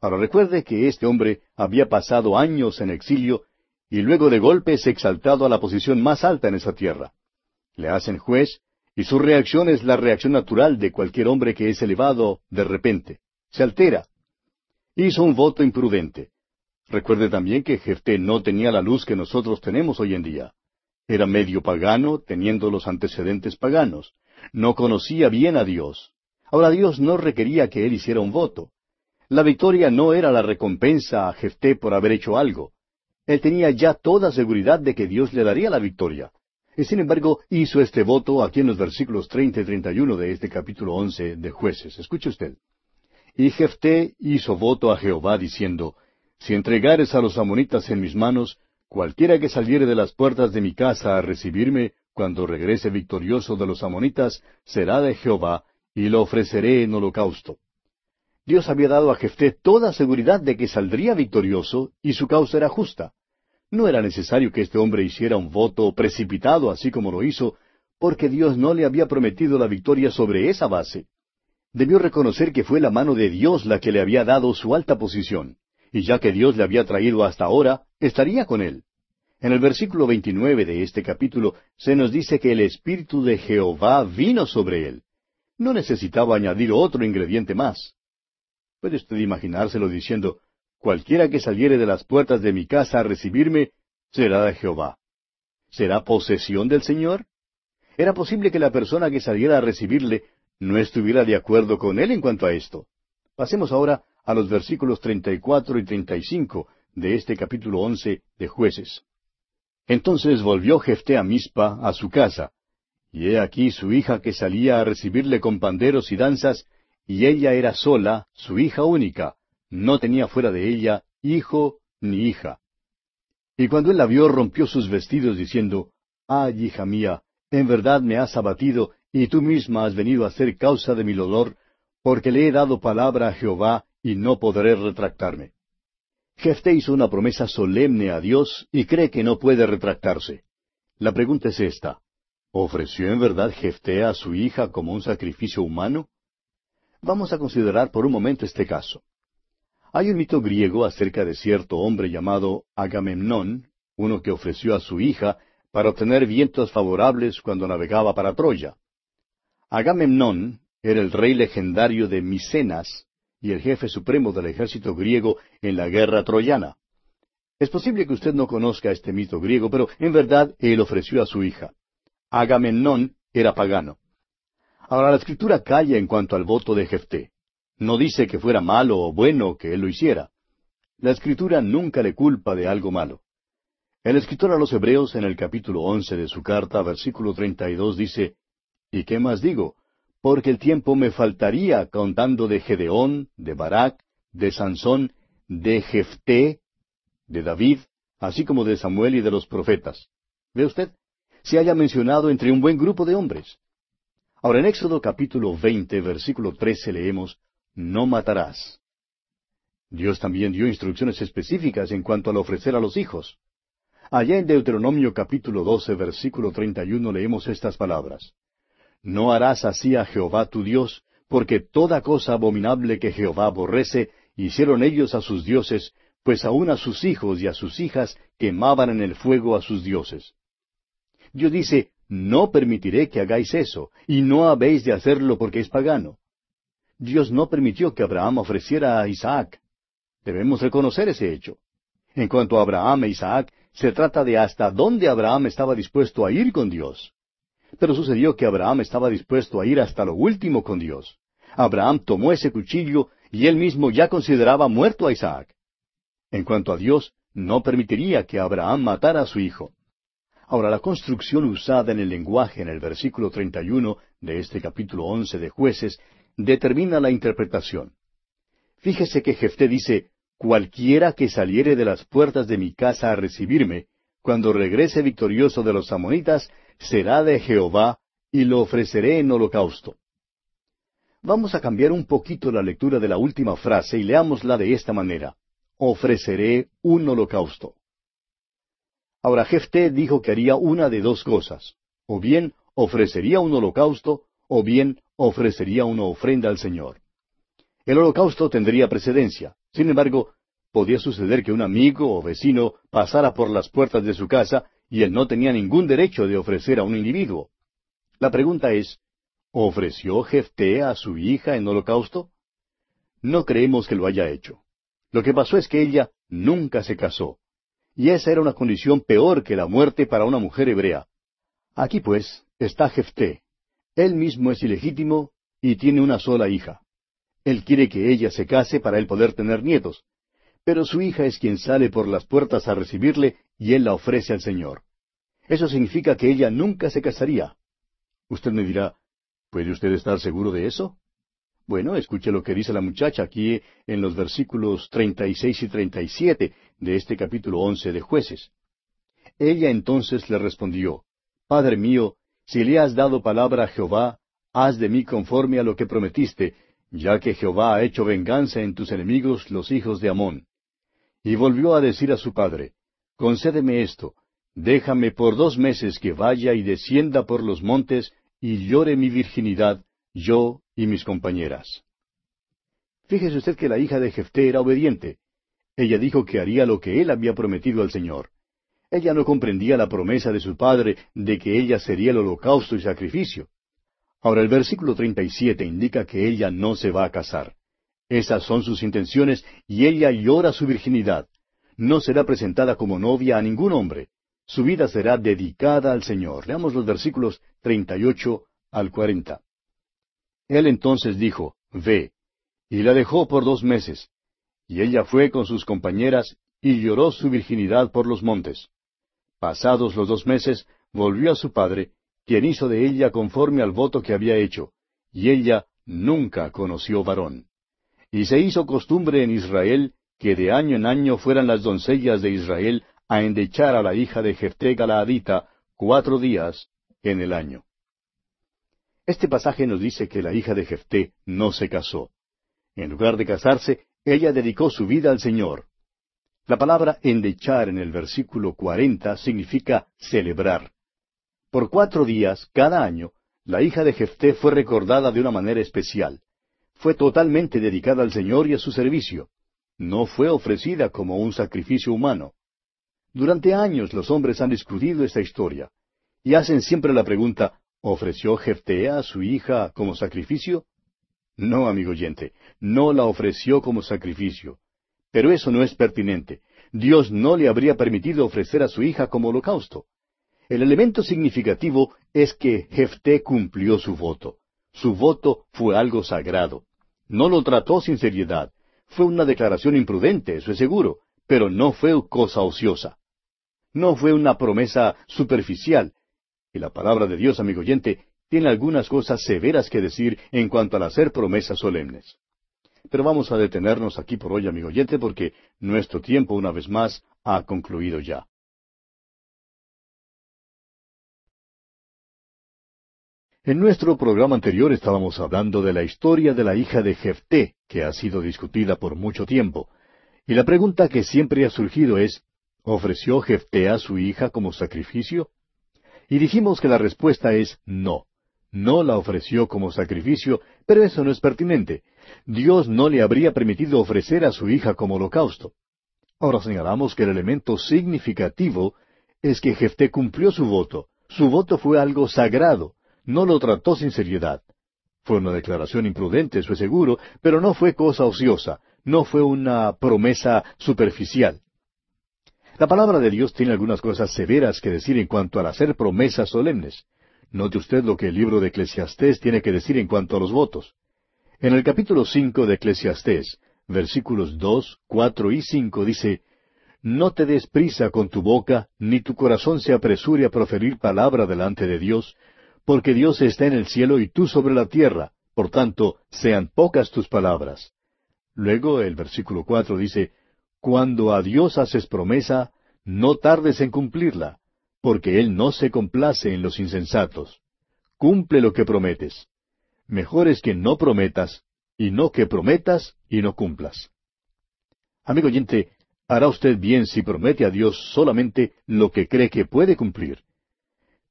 Ahora recuerde que este hombre había pasado años en exilio y luego de golpe es exaltado a la posición más alta en esa tierra. Le hacen juez y su reacción es la reacción natural de cualquier hombre que es elevado de repente. Se altera. Hizo un voto imprudente. Recuerde también que Jefté no tenía la luz que nosotros tenemos hoy en día. Era medio pagano, teniendo los antecedentes paganos no conocía bien a Dios. Ahora Dios no requería que él hiciera un voto. La victoria no era la recompensa a Jefté por haber hecho algo. Él tenía ya toda seguridad de que Dios le daría la victoria. Y sin embargo hizo este voto aquí en los versículos treinta y treinta y uno de este capítulo once de Jueces. Escuche usted. Y Jefté hizo voto a Jehová diciendo, Si entregares a los amonitas en mis manos, cualquiera que saliere de las puertas de mi casa a recibirme, cuando regrese victorioso de los amonitas, será de Jehová, y lo ofreceré en holocausto. Dios había dado a Jefté toda seguridad de que saldría victorioso, y su causa era justa. No era necesario que este hombre hiciera un voto precipitado así como lo hizo, porque Dios no le había prometido la victoria sobre esa base. Debió reconocer que fue la mano de Dios la que le había dado su alta posición, y ya que Dios le había traído hasta ahora, estaría con él. En el versículo 29 de este capítulo se nos dice que el Espíritu de Jehová vino sobre él. No necesitaba añadir otro ingrediente más. ¿Puede usted imaginárselo diciendo, cualquiera que saliere de las puertas de mi casa a recibirme, será de Jehová? ¿Será posesión del Señor? Era posible que la persona que saliera a recibirle no estuviera de acuerdo con él en cuanto a esto. Pasemos ahora a los versículos 34 y 35 de este capítulo 11 de jueces. Entonces volvió Jefté a Mispa, a su casa, y he aquí su hija que salía a recibirle con panderos y danzas, y ella era sola, su hija única, no tenía fuera de ella hijo ni hija. Y cuando él la vio, rompió sus vestidos, diciendo, Ay, hija mía, en verdad me has abatido, y tú misma has venido a ser causa de mi dolor, porque le he dado palabra a Jehová, y no podré retractarme. Jefté hizo una promesa solemne a Dios y cree que no puede retractarse. La pregunta es esta. ¿Ofreció en verdad Jefté a su hija como un sacrificio humano? Vamos a considerar por un momento este caso. Hay un mito griego acerca de cierto hombre llamado Agamemnón, uno que ofreció a su hija para obtener vientos favorables cuando navegaba para Troya. Agamemnón era el rey legendario de Micenas y el jefe supremo del ejército griego en la guerra troyana. Es posible que usted no conozca este mito griego, pero en verdad él ofreció a su hija. Agamemnón era pagano. Ahora la escritura calla en cuanto al voto de Jefté. No dice que fuera malo o bueno que él lo hiciera. La escritura nunca le culpa de algo malo. El escritor a los Hebreos en el capítulo once de su carta, versículo treinta y dos, dice, ¿Y qué más digo? Porque el tiempo me faltaría contando de Gedeón, de Barak, de Sansón, de Jefté, de David, así como de Samuel y de los profetas. ¿Ve usted? Se haya mencionado entre un buen grupo de hombres. Ahora en Éxodo capítulo veinte, versículo trece leemos, no matarás. Dios también dio instrucciones específicas en cuanto al ofrecer a los hijos. Allá en Deuteronomio capítulo 12, versículo 31 leemos estas palabras. No harás así a Jehová tu Dios, porque toda cosa abominable que Jehová aborrece, hicieron ellos a sus dioses, pues aun a sus hijos y a sus hijas quemaban en el fuego a sus dioses. Dios dice, no permitiré que hagáis eso, y no habéis de hacerlo porque es pagano. Dios no permitió que Abraham ofreciera a Isaac. Debemos reconocer ese hecho. En cuanto a Abraham e Isaac, se trata de hasta dónde Abraham estaba dispuesto a ir con Dios. Pero sucedió que Abraham estaba dispuesto a ir hasta lo último con Dios. Abraham tomó ese cuchillo y él mismo ya consideraba muerto a Isaac. En cuanto a Dios, no permitiría que Abraham matara a su hijo. Ahora, la construcción usada en el lenguaje en el versículo 31 de este capítulo 11 de jueces determina la interpretación. Fíjese que Jefté dice, cualquiera que saliere de las puertas de mi casa a recibirme, cuando regrese victorioso de los amonitas, será de Jehová, y lo ofreceré en holocausto. Vamos a cambiar un poquito la lectura de la última frase y leámosla de esta manera. Ofreceré un holocausto. Ahora Jefté dijo que haría una de dos cosas. O bien ofrecería un holocausto, o bien ofrecería una ofrenda al Señor. El holocausto tendría precedencia. Sin embargo, podía suceder que un amigo o vecino pasara por las puertas de su casa y él no tenía ningún derecho de ofrecer a un individuo. La pregunta es, ¿ofreció Jefté a su hija en holocausto? No creemos que lo haya hecho. Lo que pasó es que ella nunca se casó. Y esa era una condición peor que la muerte para una mujer hebrea. Aquí pues está Jefté, él mismo es ilegítimo y tiene una sola hija. Él quiere que ella se case para él poder tener nietos. Pero su hija es quien sale por las puertas a recibirle y él la ofrece al Señor. Eso significa que ella nunca se casaría. Usted me dirá, ¿puede usted estar seguro de eso? Bueno, escuche lo que dice la muchacha aquí en los versículos treinta y seis y treinta y siete de este capítulo once de jueces. Ella entonces le respondió, Padre mío, si le has dado palabra a Jehová, haz de mí conforme a lo que prometiste, ya que Jehová ha hecho venganza en tus enemigos los hijos de Amón. Y volvió a decir a su padre, Concédeme esto, déjame por dos meses que vaya y descienda por los montes y llore mi virginidad, yo y mis compañeras. Fíjese usted que la hija de Jefté era obediente. Ella dijo que haría lo que él había prometido al Señor. Ella no comprendía la promesa de su padre de que ella sería el holocausto y sacrificio. Ahora el versículo 37 indica que ella no se va a casar. Esas son sus intenciones y ella llora su virginidad. No será presentada como novia a ningún hombre. Su vida será dedicada al Señor. Leamos los versículos 38 al 40. Él entonces dijo, Ve, y la dejó por dos meses. Y ella fue con sus compañeras y lloró su virginidad por los montes. Pasados los dos meses, volvió a su padre, quien hizo de ella conforme al voto que había hecho, y ella nunca conoció varón. Y se hizo costumbre en Israel que de año en año fueran las doncellas de Israel a endechar a la hija de Jefté Galaadita cuatro días en el año. Este pasaje nos dice que la hija de Jefté no se casó. En lugar de casarse, ella dedicó su vida al Señor. La palabra endechar en el versículo cuarenta significa celebrar. Por cuatro días, cada año, la hija de Jefté fue recordada de una manera especial. Fue totalmente dedicada al Señor y a su servicio. No fue ofrecida como un sacrificio humano. Durante años los hombres han discutido esta historia y hacen siempre la pregunta, ¿ofreció Jefté a su hija como sacrificio? No, amigo oyente, no la ofreció como sacrificio. Pero eso no es pertinente. Dios no le habría permitido ofrecer a su hija como holocausto. El elemento significativo es que Jefté cumplió su voto. Su voto fue algo sagrado. No lo trató sin seriedad. Fue una declaración imprudente, eso es seguro, pero no fue cosa ociosa. No fue una promesa superficial. Y la palabra de Dios, amigo oyente, tiene algunas cosas severas que decir en cuanto al hacer promesas solemnes. Pero vamos a detenernos aquí por hoy, amigo oyente, porque nuestro tiempo, una vez más, ha concluido ya. En nuestro programa anterior estábamos hablando de la historia de la hija de Jefté, que ha sido discutida por mucho tiempo. Y la pregunta que siempre ha surgido es, ¿ofreció Jefté a su hija como sacrificio? Y dijimos que la respuesta es no. No la ofreció como sacrificio, pero eso no es pertinente. Dios no le habría permitido ofrecer a su hija como holocausto. Ahora señalamos que el elemento significativo es que Jefté cumplió su voto. Su voto fue algo sagrado no lo trató sin seriedad. Fue una declaración imprudente, eso es seguro, pero no fue cosa ociosa, no fue una promesa superficial. La palabra de Dios tiene algunas cosas severas que decir en cuanto al hacer promesas solemnes. Note usted lo que el libro de Eclesiastés tiene que decir en cuanto a los votos. En el capítulo cinco de Eclesiastés, versículos dos, cuatro y cinco dice No te des prisa con tu boca, ni tu corazón se apresure a proferir palabra delante de Dios, porque Dios está en el cielo y tú sobre la tierra, por tanto, sean pocas tus palabras. Luego el versículo cuatro dice, Cuando a Dios haces promesa, no tardes en cumplirla, porque Él no se complace en los insensatos. Cumple lo que prometes. Mejor es que no prometas, y no que prometas y no cumplas. Amigo oyente, hará usted bien si promete a Dios solamente lo que cree que puede cumplir.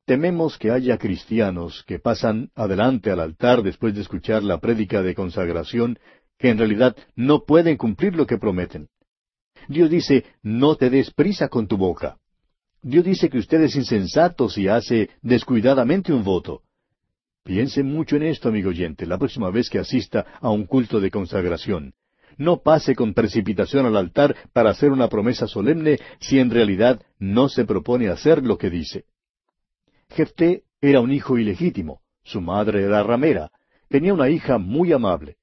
Tememos que haya cristianos que pasan adelante al altar después de escuchar la prédica de consagración, que en realidad no pueden cumplir lo que prometen. Dios dice, no te des prisa con tu boca. Dios dice que usted es insensato si hace descuidadamente un voto. Piense mucho en esto, amigo oyente, la próxima vez que asista a un culto de consagración. No pase con precipitación al altar para hacer una promesa solemne si en realidad no se propone hacer lo que dice. Jefté era un hijo ilegítimo. Su madre era ramera. Tenía una hija muy amable.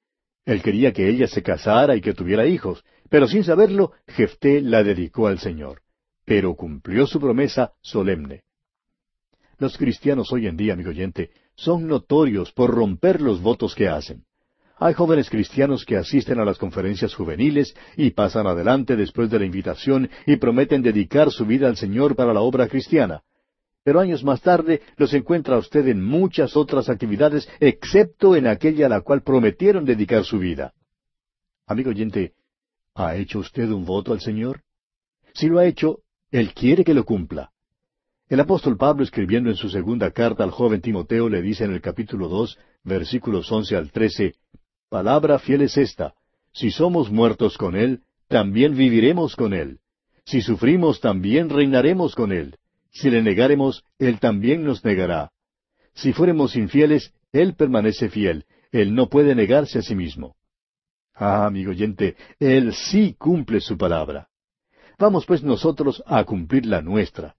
Él quería que ella se casara y que tuviera hijos, pero sin saberlo, Jefté la dedicó al Señor. Pero cumplió su promesa solemne. Los cristianos hoy en día, amigo oyente, son notorios por romper los votos que hacen. Hay jóvenes cristianos que asisten a las conferencias juveniles y pasan adelante después de la invitación y prometen dedicar su vida al Señor para la obra cristiana pero años más tarde los encuentra usted en muchas otras actividades, excepto en aquella a la cual prometieron dedicar su vida. Amigo oyente, ¿ha hecho usted un voto al Señor? Si lo ha hecho, Él quiere que lo cumpla. El apóstol Pablo, escribiendo en su segunda carta al joven Timoteo, le dice en el capítulo dos, versículos once al trece, Palabra fiel es esta, si somos muertos con Él, también viviremos con Él. Si sufrimos, también reinaremos con Él. Si le negáremos, Él también nos negará. Si fuéremos infieles, Él permanece fiel. Él no puede negarse a sí mismo. Ah, amigo oyente, Él sí cumple su palabra. Vamos pues nosotros a cumplir la nuestra.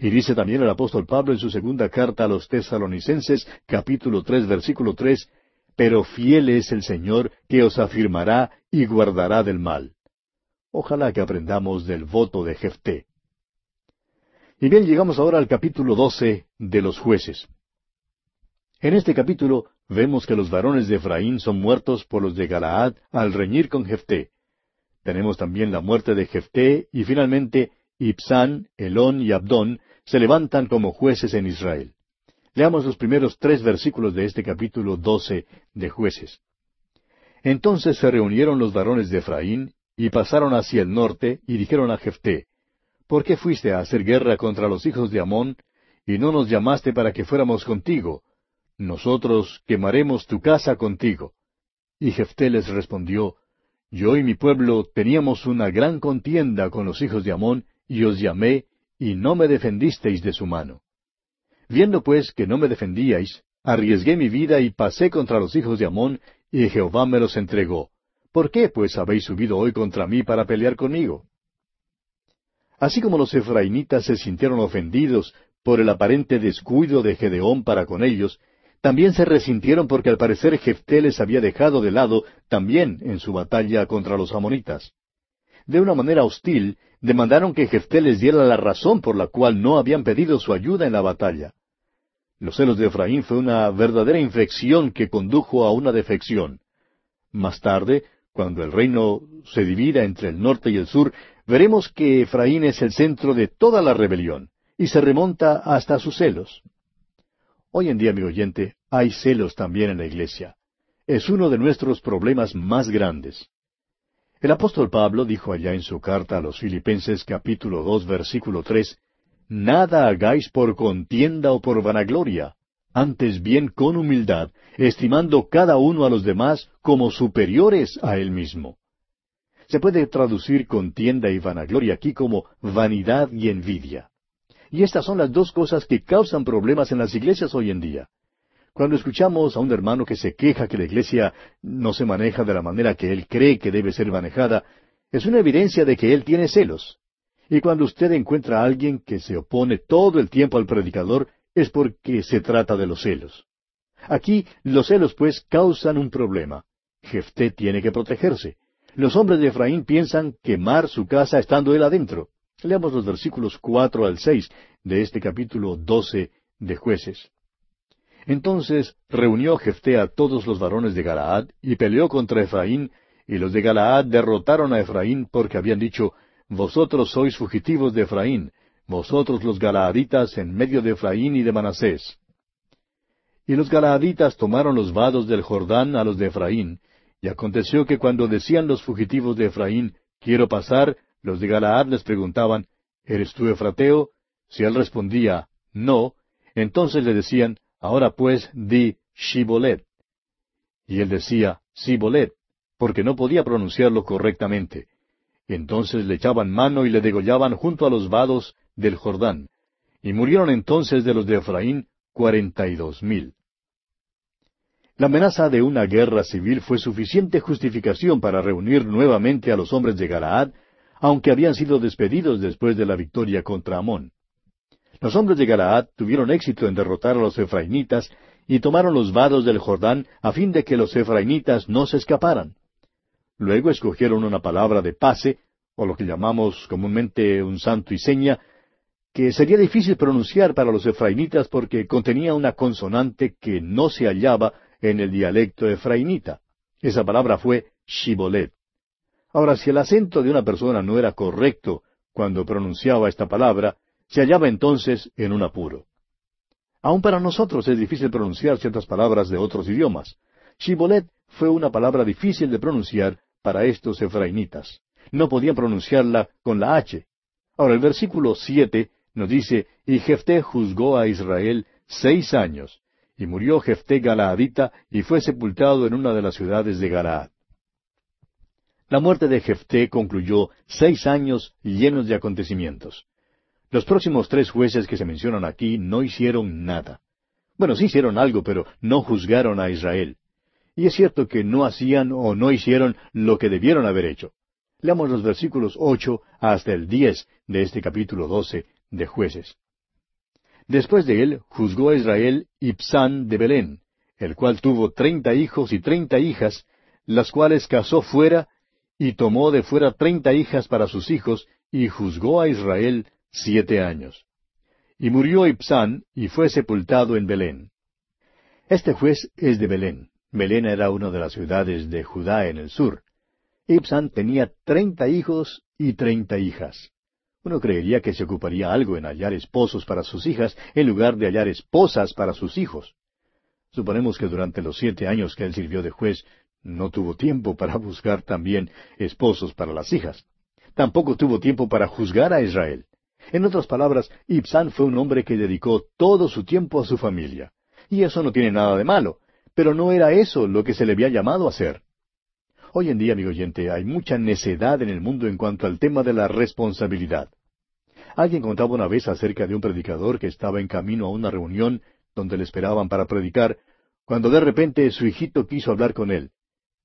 Y dice también el apóstol Pablo en su segunda carta a los tesalonicenses, capítulo tres, versículo tres, Pero fiel es el Señor que os afirmará y guardará del mal. Ojalá que aprendamos del voto de Jefté. Y bien, llegamos ahora al capítulo doce de los jueces. En este capítulo vemos que los varones de Efraín son muertos por los de Galaad al reñir con Jefté. Tenemos también la muerte de Jefté y finalmente Ibsán, Elón y Abdón se levantan como jueces en Israel. Leamos los primeros tres versículos de este capítulo doce de jueces. Entonces se reunieron los varones de Efraín y pasaron hacia el norte y dijeron a Jefté, ¿Por qué fuiste a hacer guerra contra los hijos de Amón y no nos llamaste para que fuéramos contigo? Nosotros quemaremos tu casa contigo. Y Jefté les respondió, Yo y mi pueblo teníamos una gran contienda con los hijos de Amón, y os llamé, y no me defendisteis de su mano. Viendo pues que no me defendíais, arriesgué mi vida y pasé contra los hijos de Amón, y Jehová me los entregó. ¿Por qué pues habéis subido hoy contra mí para pelear conmigo? Así como los efrainitas se sintieron ofendidos por el aparente descuido de Gedeón para con ellos, también se resintieron porque al parecer Jefté les había dejado de lado también en su batalla contra los amonitas. De una manera hostil, demandaron que Jefté les diera la razón por la cual no habían pedido su ayuda en la batalla. Los celos de Efraín fue una verdadera infección que condujo a una defección. Más tarde, cuando el reino se divida entre el norte y el sur, veremos que Efraín es el centro de toda la rebelión, y se remonta hasta sus celos. Hoy en día, mi oyente, hay celos también en la iglesia. Es uno de nuestros problemas más grandes. El apóstol Pablo dijo allá en su carta a los Filipenses capítulo dos versículo tres, Nada hagáis por contienda o por vanagloria, antes bien con humildad, estimando cada uno a los demás como superiores a él mismo. Se puede traducir contienda y vanagloria aquí como vanidad y envidia. Y estas son las dos cosas que causan problemas en las iglesias hoy en día. Cuando escuchamos a un hermano que se queja que la iglesia no se maneja de la manera que él cree que debe ser manejada, es una evidencia de que él tiene celos. Y cuando usted encuentra a alguien que se opone todo el tiempo al predicador, es porque se trata de los celos. Aquí los celos pues causan un problema. Jefté tiene que protegerse. Los hombres de Efraín piensan quemar su casa estando él adentro. Leamos los versículos cuatro al seis de este capítulo doce de jueces. Entonces reunió Jefté a todos los varones de Galaad y peleó contra Efraín, y los de Galaad derrotaron a Efraín porque habían dicho, Vosotros sois fugitivos de Efraín, vosotros los galaaditas en medio de Efraín y de Manasés. Y los galaaditas tomaron los vados del Jordán a los de Efraín, y aconteció que cuando decían los fugitivos de Efraín, quiero pasar, los de Galaad les preguntaban, ¿eres tú Efrateo? Si él respondía, no, entonces le decían, ahora pues di Shibolet. Y él decía, Sibolet, porque no podía pronunciarlo correctamente. Entonces le echaban mano y le degollaban junto a los vados del Jordán. Y murieron entonces de los de Efraín cuarenta y dos mil. La amenaza de una guerra civil fue suficiente justificación para reunir nuevamente a los hombres de Galaad, aunque habían sido despedidos después de la victoria contra Amón. Los hombres de Galaad tuvieron éxito en derrotar a los efrainitas y tomaron los vados del Jordán a fin de que los efrainitas no se escaparan. Luego escogieron una palabra de pase, o lo que llamamos comúnmente un santo y seña, que sería difícil pronunciar para los efrainitas porque contenía una consonante que no se hallaba en el dialecto efrainita. Esa palabra fue shibolet. Ahora, si el acento de una persona no era correcto cuando pronunciaba esta palabra, se hallaba entonces en un apuro. Aun para nosotros es difícil pronunciar ciertas palabras de otros idiomas. Shibolet fue una palabra difícil de pronunciar para estos efrainitas. No podían pronunciarla con la H. Ahora, el versículo siete nos dice, y Jefté juzgó a Israel seis años, y murió Jefté Galaadita y fue sepultado en una de las ciudades de Galaad. La muerte de Jefté concluyó seis años llenos de acontecimientos. Los próximos tres jueces que se mencionan aquí no hicieron nada. Bueno, sí hicieron algo, pero no juzgaron a Israel. Y es cierto que no hacían o no hicieron lo que debieron haber hecho. Leamos los versículos ocho hasta el diez de este capítulo doce de jueces. Después de él juzgó a Israel Ibsán de Belén, el cual tuvo treinta hijos y treinta hijas, las cuales casó fuera, y tomó de fuera treinta hijas para sus hijos, y juzgó a Israel siete años. Y murió Ibsán, y fue sepultado en Belén. Este juez es de Belén. Belén era una de las ciudades de Judá en el sur. Ibsan tenía treinta hijos y treinta hijas. Uno creería que se ocuparía algo en hallar esposos para sus hijas en lugar de hallar esposas para sus hijos. Suponemos que durante los siete años que él sirvió de juez no tuvo tiempo para buscar también esposos para las hijas. Tampoco tuvo tiempo para juzgar a Israel. En otras palabras, Ibsan fue un hombre que dedicó todo su tiempo a su familia. Y eso no tiene nada de malo, pero no era eso lo que se le había llamado a hacer. Hoy en día, amigo oyente, hay mucha necedad en el mundo en cuanto al tema de la responsabilidad. Alguien contaba una vez acerca de un predicador que estaba en camino a una reunión donde le esperaban para predicar, cuando de repente su hijito quiso hablar con él.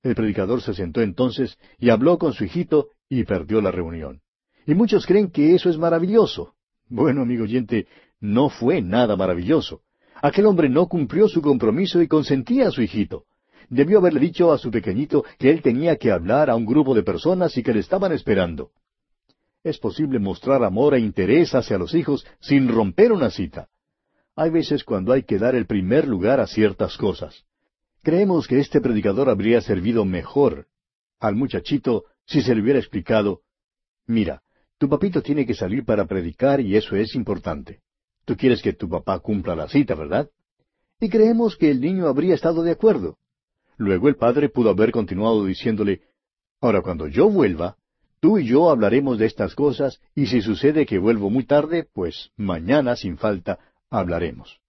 El predicador se sentó entonces y habló con su hijito y perdió la reunión. Y muchos creen que eso es maravilloso. Bueno, amigo oyente, no fue nada maravilloso. Aquel hombre no cumplió su compromiso y consentía a su hijito. Debió haberle dicho a su pequeñito que él tenía que hablar a un grupo de personas y que le estaban esperando. Es posible mostrar amor e interés hacia los hijos sin romper una cita. Hay veces cuando hay que dar el primer lugar a ciertas cosas. Creemos que este predicador habría servido mejor al muchachito si se le hubiera explicado, mira, tu papito tiene que salir para predicar y eso es importante. Tú quieres que tu papá cumpla la cita, ¿verdad? Y creemos que el niño habría estado de acuerdo. Luego el padre pudo haber continuado diciéndole, Ahora cuando yo vuelva, tú y yo hablaremos de estas cosas, y si sucede que vuelvo muy tarde, pues mañana sin falta hablaremos.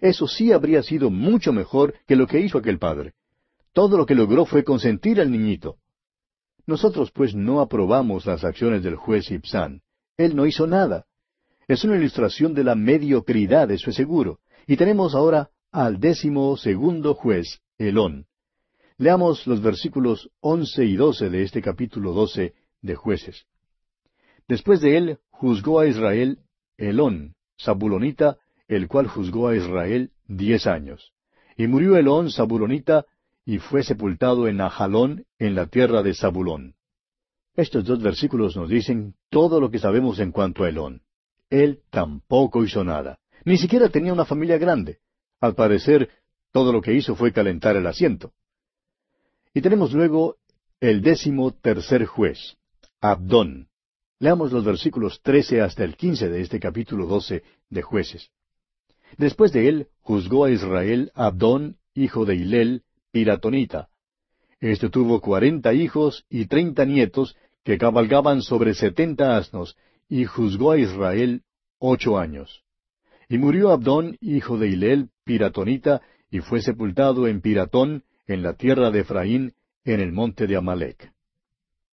Eso sí habría sido mucho mejor que lo que hizo aquel padre. Todo lo que logró fue consentir al niñito. Nosotros pues no aprobamos las acciones del juez Ibsán. Él no hizo nada. Es una ilustración de la mediocridad, eso es seguro. Y tenemos ahora al décimo segundo juez, Elón. Leamos los versículos once y doce de este capítulo doce de jueces. Después de él juzgó a Israel Elón, Zabulonita, el cual juzgó a Israel diez años. Y murió Elón Zabulonita, y fue sepultado en Ajalón, en la tierra de Zabulón. Estos dos versículos nos dicen todo lo que sabemos en cuanto a Elón. Él tampoco hizo nada. Ni siquiera tenía una familia grande. Al parecer, todo lo que hizo fue calentar el asiento. Y tenemos luego el décimo tercer juez, Abdón. Leamos los versículos trece hasta el quince de este capítulo doce de jueces. Después de él juzgó a Israel Abdón, hijo de Hilel, piratonita. Este tuvo cuarenta hijos y treinta nietos que cabalgaban sobre setenta asnos, y juzgó a Israel ocho años. Y murió Abdón, hijo de Hilel, piratonita, y fue sepultado en Piratón, en la tierra de Efraín, en el monte de Amalek.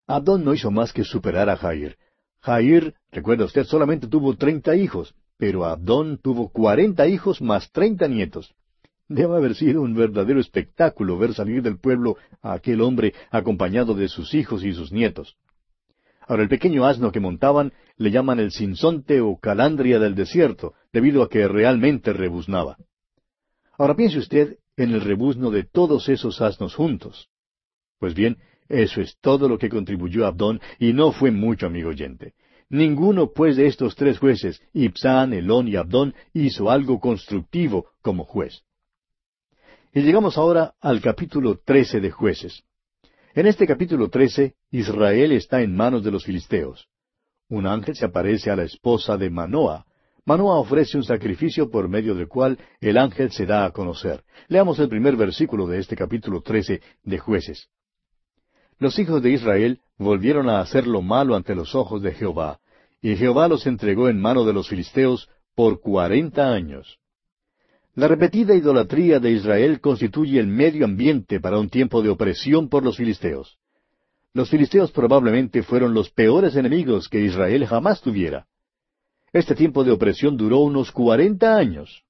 Abdón no hizo más que superar a Jair. Jair, recuerda usted, solamente tuvo treinta hijos, pero Abdón tuvo cuarenta hijos más treinta nietos. Debe haber sido un verdadero espectáculo ver salir del pueblo a aquel hombre acompañado de sus hijos y sus nietos. Ahora el pequeño asno que montaban le llaman el sinsonte o calandria del desierto, debido a que realmente rebuznaba. Ahora piense usted en el rebuzno de todos esos asnos juntos. Pues bien, eso es todo lo que contribuyó Abdón, y no fue mucho, amigo oyente. Ninguno, pues, de estos tres jueces, Ibsán, Elón y Abdón, hizo algo constructivo como juez. Y llegamos ahora al capítulo trece de jueces. En este capítulo trece, Israel está en manos de los filisteos. Un ángel se aparece a la esposa de Manoah. Manoah ofrece un sacrificio por medio del cual el ángel se da a conocer. Leamos el primer versículo de este capítulo trece de jueces. Los hijos de Israel volvieron a hacer lo malo ante los ojos de Jehová, y Jehová los entregó en mano de los filisteos por cuarenta años. La repetida idolatría de Israel constituye el medio ambiente para un tiempo de opresión por los filisteos. Los filisteos probablemente fueron los peores enemigos que Israel jamás tuviera. Este tiempo de opresión duró unos cuarenta años.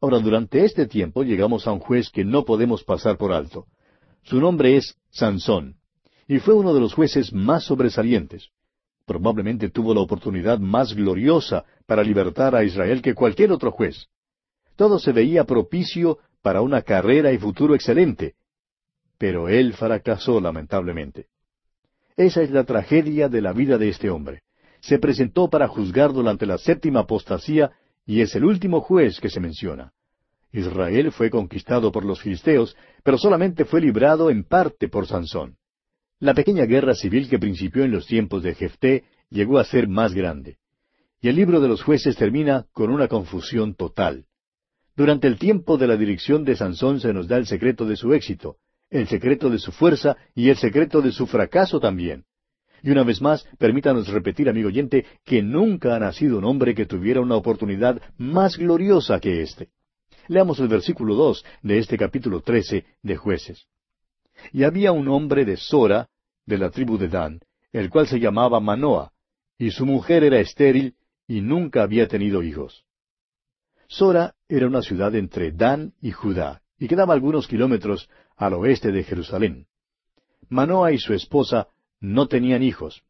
Ahora, durante este tiempo llegamos a un juez que no podemos pasar por alto. Su nombre es Sansón, y fue uno de los jueces más sobresalientes probablemente tuvo la oportunidad más gloriosa para libertar a Israel que cualquier otro juez. Todo se veía propicio para una carrera y futuro excelente, pero él fracasó lamentablemente. Esa es la tragedia de la vida de este hombre. Se presentó para juzgar durante la séptima apostasía y es el último juez que se menciona. Israel fue conquistado por los filisteos, pero solamente fue librado en parte por Sansón. La pequeña guerra civil que principió en los tiempos de Jefté llegó a ser más grande. Y el libro de los jueces termina con una confusión total. Durante el tiempo de la dirección de Sansón se nos da el secreto de su éxito, el secreto de su fuerza y el secreto de su fracaso también. Y una vez más, permítanos repetir, amigo oyente, que nunca ha nacido un hombre que tuviera una oportunidad más gloriosa que éste. Leamos el versículo dos de este capítulo trece de Jueces. Y había un hombre de Sora, de la tribu de Dan, el cual se llamaba Manoa, y su mujer era estéril y nunca había tenido hijos. Sora era una ciudad entre Dan y Judá, y quedaba algunos kilómetros al oeste de Jerusalén. Manoa y su esposa no tenían hijos.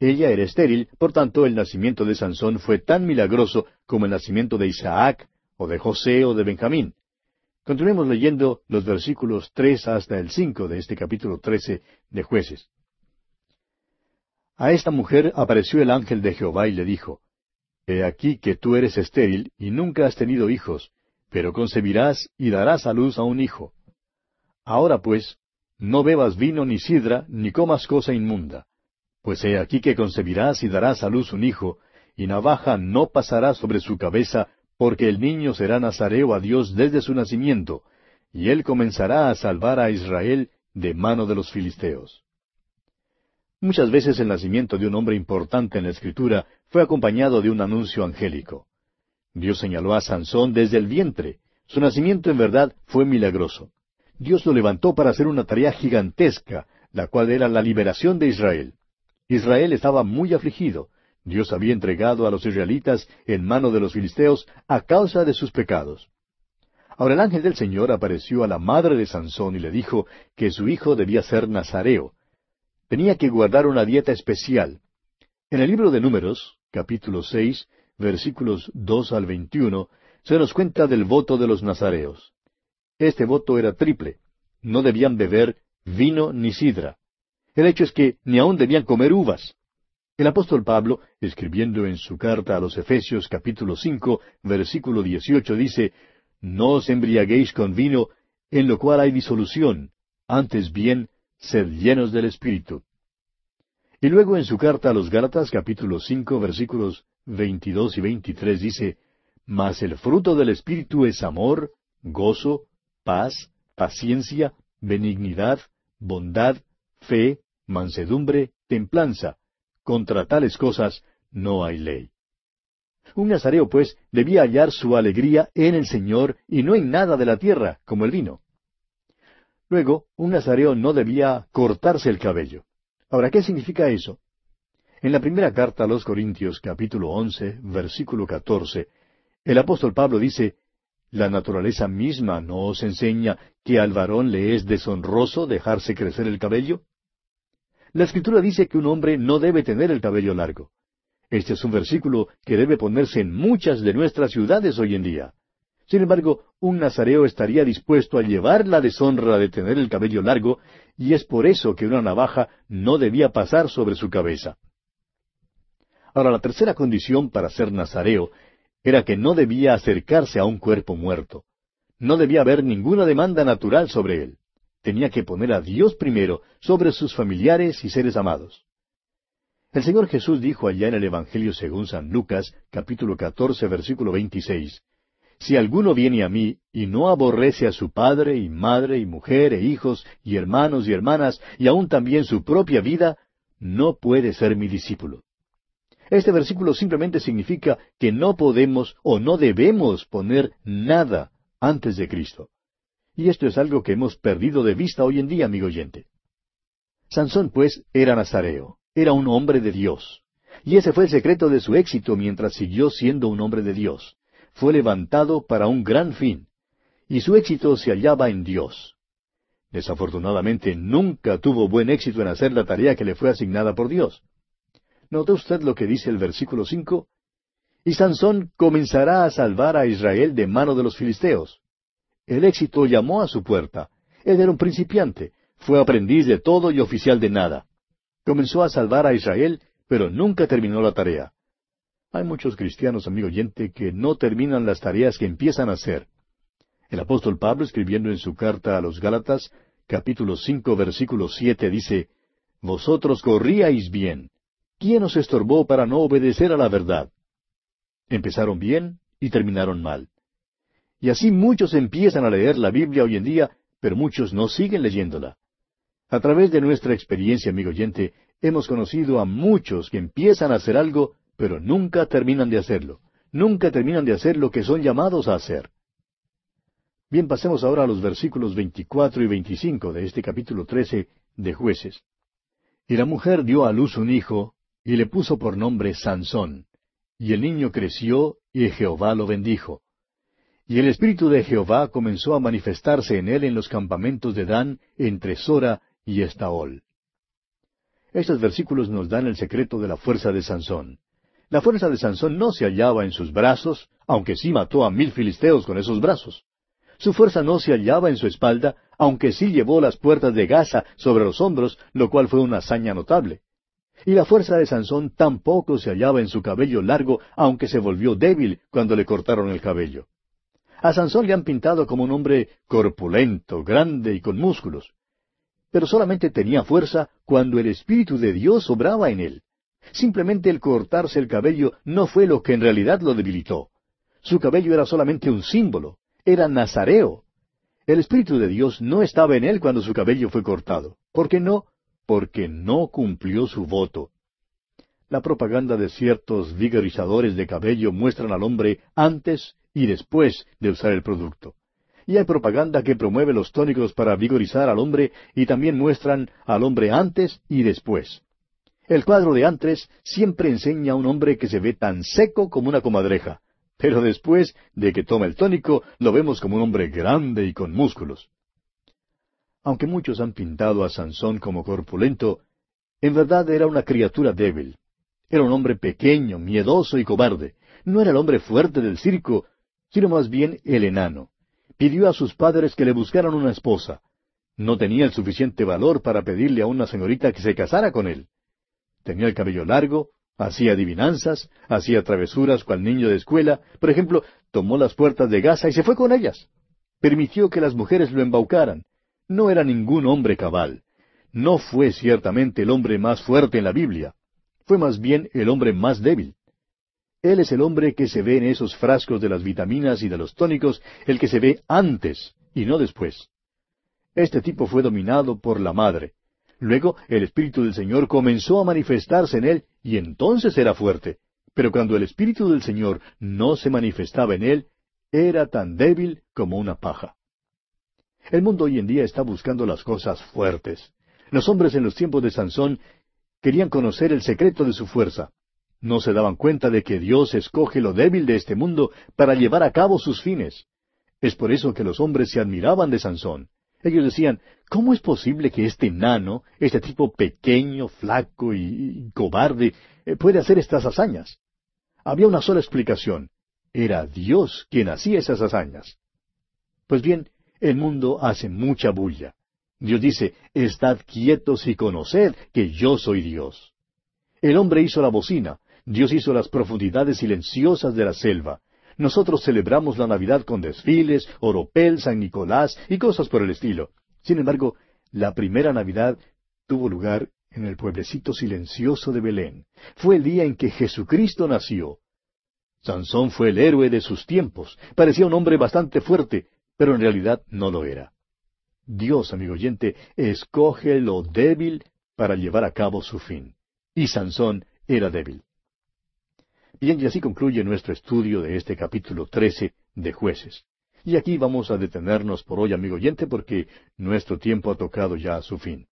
Ella era estéril, por tanto el nacimiento de Sansón fue tan milagroso como el nacimiento de Isaac, o de José o de Benjamín. Continuemos leyendo los versículos tres hasta el cinco de este capítulo trece de Jueces. A esta mujer apareció el ángel de Jehová y le dijo, He aquí que tú eres estéril y nunca has tenido hijos, pero concebirás y darás a luz a un hijo. Ahora pues, no bebas vino ni sidra, ni comas cosa inmunda. Pues he aquí que concebirás y darás a luz un hijo, y navaja no pasará sobre su cabeza, porque el niño será nazareo a Dios desde su nacimiento, y él comenzará a salvar a Israel de mano de los filisteos. Muchas veces el nacimiento de un hombre importante en la Escritura fue acompañado de un anuncio angélico. Dios señaló a Sansón desde el vientre. Su nacimiento en verdad fue milagroso. Dios lo levantó para hacer una tarea gigantesca, la cual era la liberación de Israel. Israel estaba muy afligido, Dios había entregado a los israelitas en mano de los filisteos a causa de sus pecados. Ahora el ángel del Señor apareció a la madre de Sansón y le dijo que su hijo debía ser nazareo. Tenía que guardar una dieta especial. En el libro de Números, capítulo seis, versículos dos al veintiuno, se nos cuenta del voto de los nazareos. Este voto era triple. No debían beber vino ni sidra. El hecho es que ni aun debían comer uvas. El apóstol Pablo, escribiendo en su carta a los Efesios capítulo cinco, versículo dieciocho, dice, No os embriaguéis con vino, en lo cual hay disolución, antes bien, sed llenos del Espíritu. Y luego en su carta a los Gálatas capítulo cinco, versículos veintidós y veintitrés dice, Mas el fruto del Espíritu es amor, gozo, paz, paciencia, benignidad, bondad, fe, mansedumbre, templanza contra tales cosas no hay ley. Un nazareo, pues, debía hallar su alegría en el Señor y no en nada de la tierra, como el vino. Luego, un nazareo no debía cortarse el cabello. Ahora, ¿qué significa eso? En la primera carta a los Corintios, capítulo once, versículo catorce, el apóstol Pablo dice, ¿La naturaleza misma no os enseña que al varón le es deshonroso dejarse crecer el cabello? La escritura dice que un hombre no debe tener el cabello largo. Este es un versículo que debe ponerse en muchas de nuestras ciudades hoy en día. Sin embargo, un nazareo estaría dispuesto a llevar la deshonra de tener el cabello largo, y es por eso que una navaja no debía pasar sobre su cabeza. Ahora, la tercera condición para ser nazareo era que no debía acercarse a un cuerpo muerto. No debía haber ninguna demanda natural sobre él tenía que poner a Dios primero sobre sus familiares y seres amados. El Señor Jesús dijo allá en el Evangelio según San Lucas, capítulo 14, versículo 26, Si alguno viene a mí y no aborrece a su padre y madre y mujer e hijos y hermanos y hermanas y aun también su propia vida, no puede ser mi discípulo. Este versículo simplemente significa que no podemos o no debemos poner nada antes de Cristo. Y esto es algo que hemos perdido de vista hoy en día, amigo oyente. Sansón, pues, era nazareo, era un hombre de Dios. Y ese fue el secreto de su éxito mientras siguió siendo un hombre de Dios. Fue levantado para un gran fin. Y su éxito se hallaba en Dios. Desafortunadamente nunca tuvo buen éxito en hacer la tarea que le fue asignada por Dios. ¿Nota usted lo que dice el versículo cinco? Y Sansón comenzará a salvar a Israel de mano de los filisteos. El éxito llamó a su puerta. Él era un principiante, fue aprendiz de todo y oficial de nada. Comenzó a salvar a Israel, pero nunca terminó la tarea. Hay muchos cristianos, amigo oyente, que no terminan las tareas que empiezan a hacer. El apóstol Pablo, escribiendo en su carta a los Gálatas, capítulo cinco, versículo siete, dice, Vosotros corríais bien. ¿Quién os estorbó para no obedecer a la verdad? Empezaron bien y terminaron mal. Y así muchos empiezan a leer la Biblia hoy en día, pero muchos no siguen leyéndola. A través de nuestra experiencia, amigo oyente, hemos conocido a muchos que empiezan a hacer algo, pero nunca terminan de hacerlo. Nunca terminan de hacer lo que son llamados a hacer. Bien, pasemos ahora a los versículos 24 y 25 de este capítulo 13 de jueces. Y la mujer dio a luz un hijo, y le puso por nombre Sansón. Y el niño creció, y Jehová lo bendijo. Y el Espíritu de Jehová comenzó a manifestarse en él en los campamentos de Dan, entre Sora y Estaol. Estos versículos nos dan el secreto de la fuerza de Sansón. La fuerza de Sansón no se hallaba en sus brazos, aunque sí mató a mil filisteos con esos brazos. Su fuerza no se hallaba en su espalda, aunque sí llevó las puertas de Gaza sobre los hombros, lo cual fue una hazaña notable. Y la fuerza de Sansón tampoco se hallaba en su cabello largo, aunque se volvió débil cuando le cortaron el cabello. A Sansón le han pintado como un hombre corpulento, grande y con músculos. Pero solamente tenía fuerza cuando el Espíritu de Dios obraba en él. Simplemente el cortarse el cabello no fue lo que en realidad lo debilitó. Su cabello era solamente un símbolo era nazareo. El Espíritu de Dios no estaba en él cuando su cabello fue cortado. ¿Por qué no? Porque no cumplió su voto. La propaganda de ciertos vigorizadores de cabello muestran al hombre antes y después de usar el producto. Y hay propaganda que promueve los tónicos para vigorizar al hombre y también muestran al hombre antes y después. El cuadro de antes siempre enseña a un hombre que se ve tan seco como una comadreja, pero después de que toma el tónico lo vemos como un hombre grande y con músculos. Aunque muchos han pintado a Sansón como corpulento, en verdad era una criatura débil. Era un hombre pequeño, miedoso y cobarde. No era el hombre fuerte del circo, sino más bien el enano. Pidió a sus padres que le buscaran una esposa. No tenía el suficiente valor para pedirle a una señorita que se casara con él. Tenía el cabello largo, Hacía adivinanzas, hacía travesuras cual niño de escuela. Por ejemplo, tomó las puertas de Gaza y se fue con ellas. Permitió que las mujeres lo embaucaran. No era ningún hombre cabal. No fue ciertamente el hombre más fuerte en la Biblia. Fue más bien el hombre más débil. Él es el hombre que se ve en esos frascos de las vitaminas y de los tónicos, el que se ve antes y no después. Este tipo fue dominado por la madre. Luego el Espíritu del Señor comenzó a manifestarse en él y entonces era fuerte. Pero cuando el Espíritu del Señor no se manifestaba en él, era tan débil como una paja. El mundo hoy en día está buscando las cosas fuertes. Los hombres en los tiempos de Sansón querían conocer el secreto de su fuerza. No se daban cuenta de que Dios escoge lo débil de este mundo para llevar a cabo sus fines. Es por eso que los hombres se admiraban de Sansón. Ellos decían, ¿cómo es posible que este nano, este tipo pequeño, flaco y, cobarde, eh, puede hacer estas hazañas? Había una sola explicación. Era Dios quien hacía esas hazañas. Pues bien, el mundo hace mucha bulla. Dios dice, Estad quietos y conoced que yo soy Dios. El hombre hizo la bocina, Dios hizo las profundidades silenciosas de la selva, nosotros celebramos la Navidad con desfiles, oropel, San Nicolás y cosas por el estilo. Sin embargo, la primera Navidad tuvo lugar en el pueblecito silencioso de Belén. Fue el día en que Jesucristo nació. Sansón fue el héroe de sus tiempos. Parecía un hombre bastante fuerte, pero en realidad no lo era. Dios, amigo oyente, escoge lo débil para llevar a cabo su fin. Y Sansón era débil. Bien, y así concluye nuestro estudio de este capítulo trece de jueces. Y aquí vamos a detenernos por hoy, amigo oyente, porque nuestro tiempo ha tocado ya a su fin.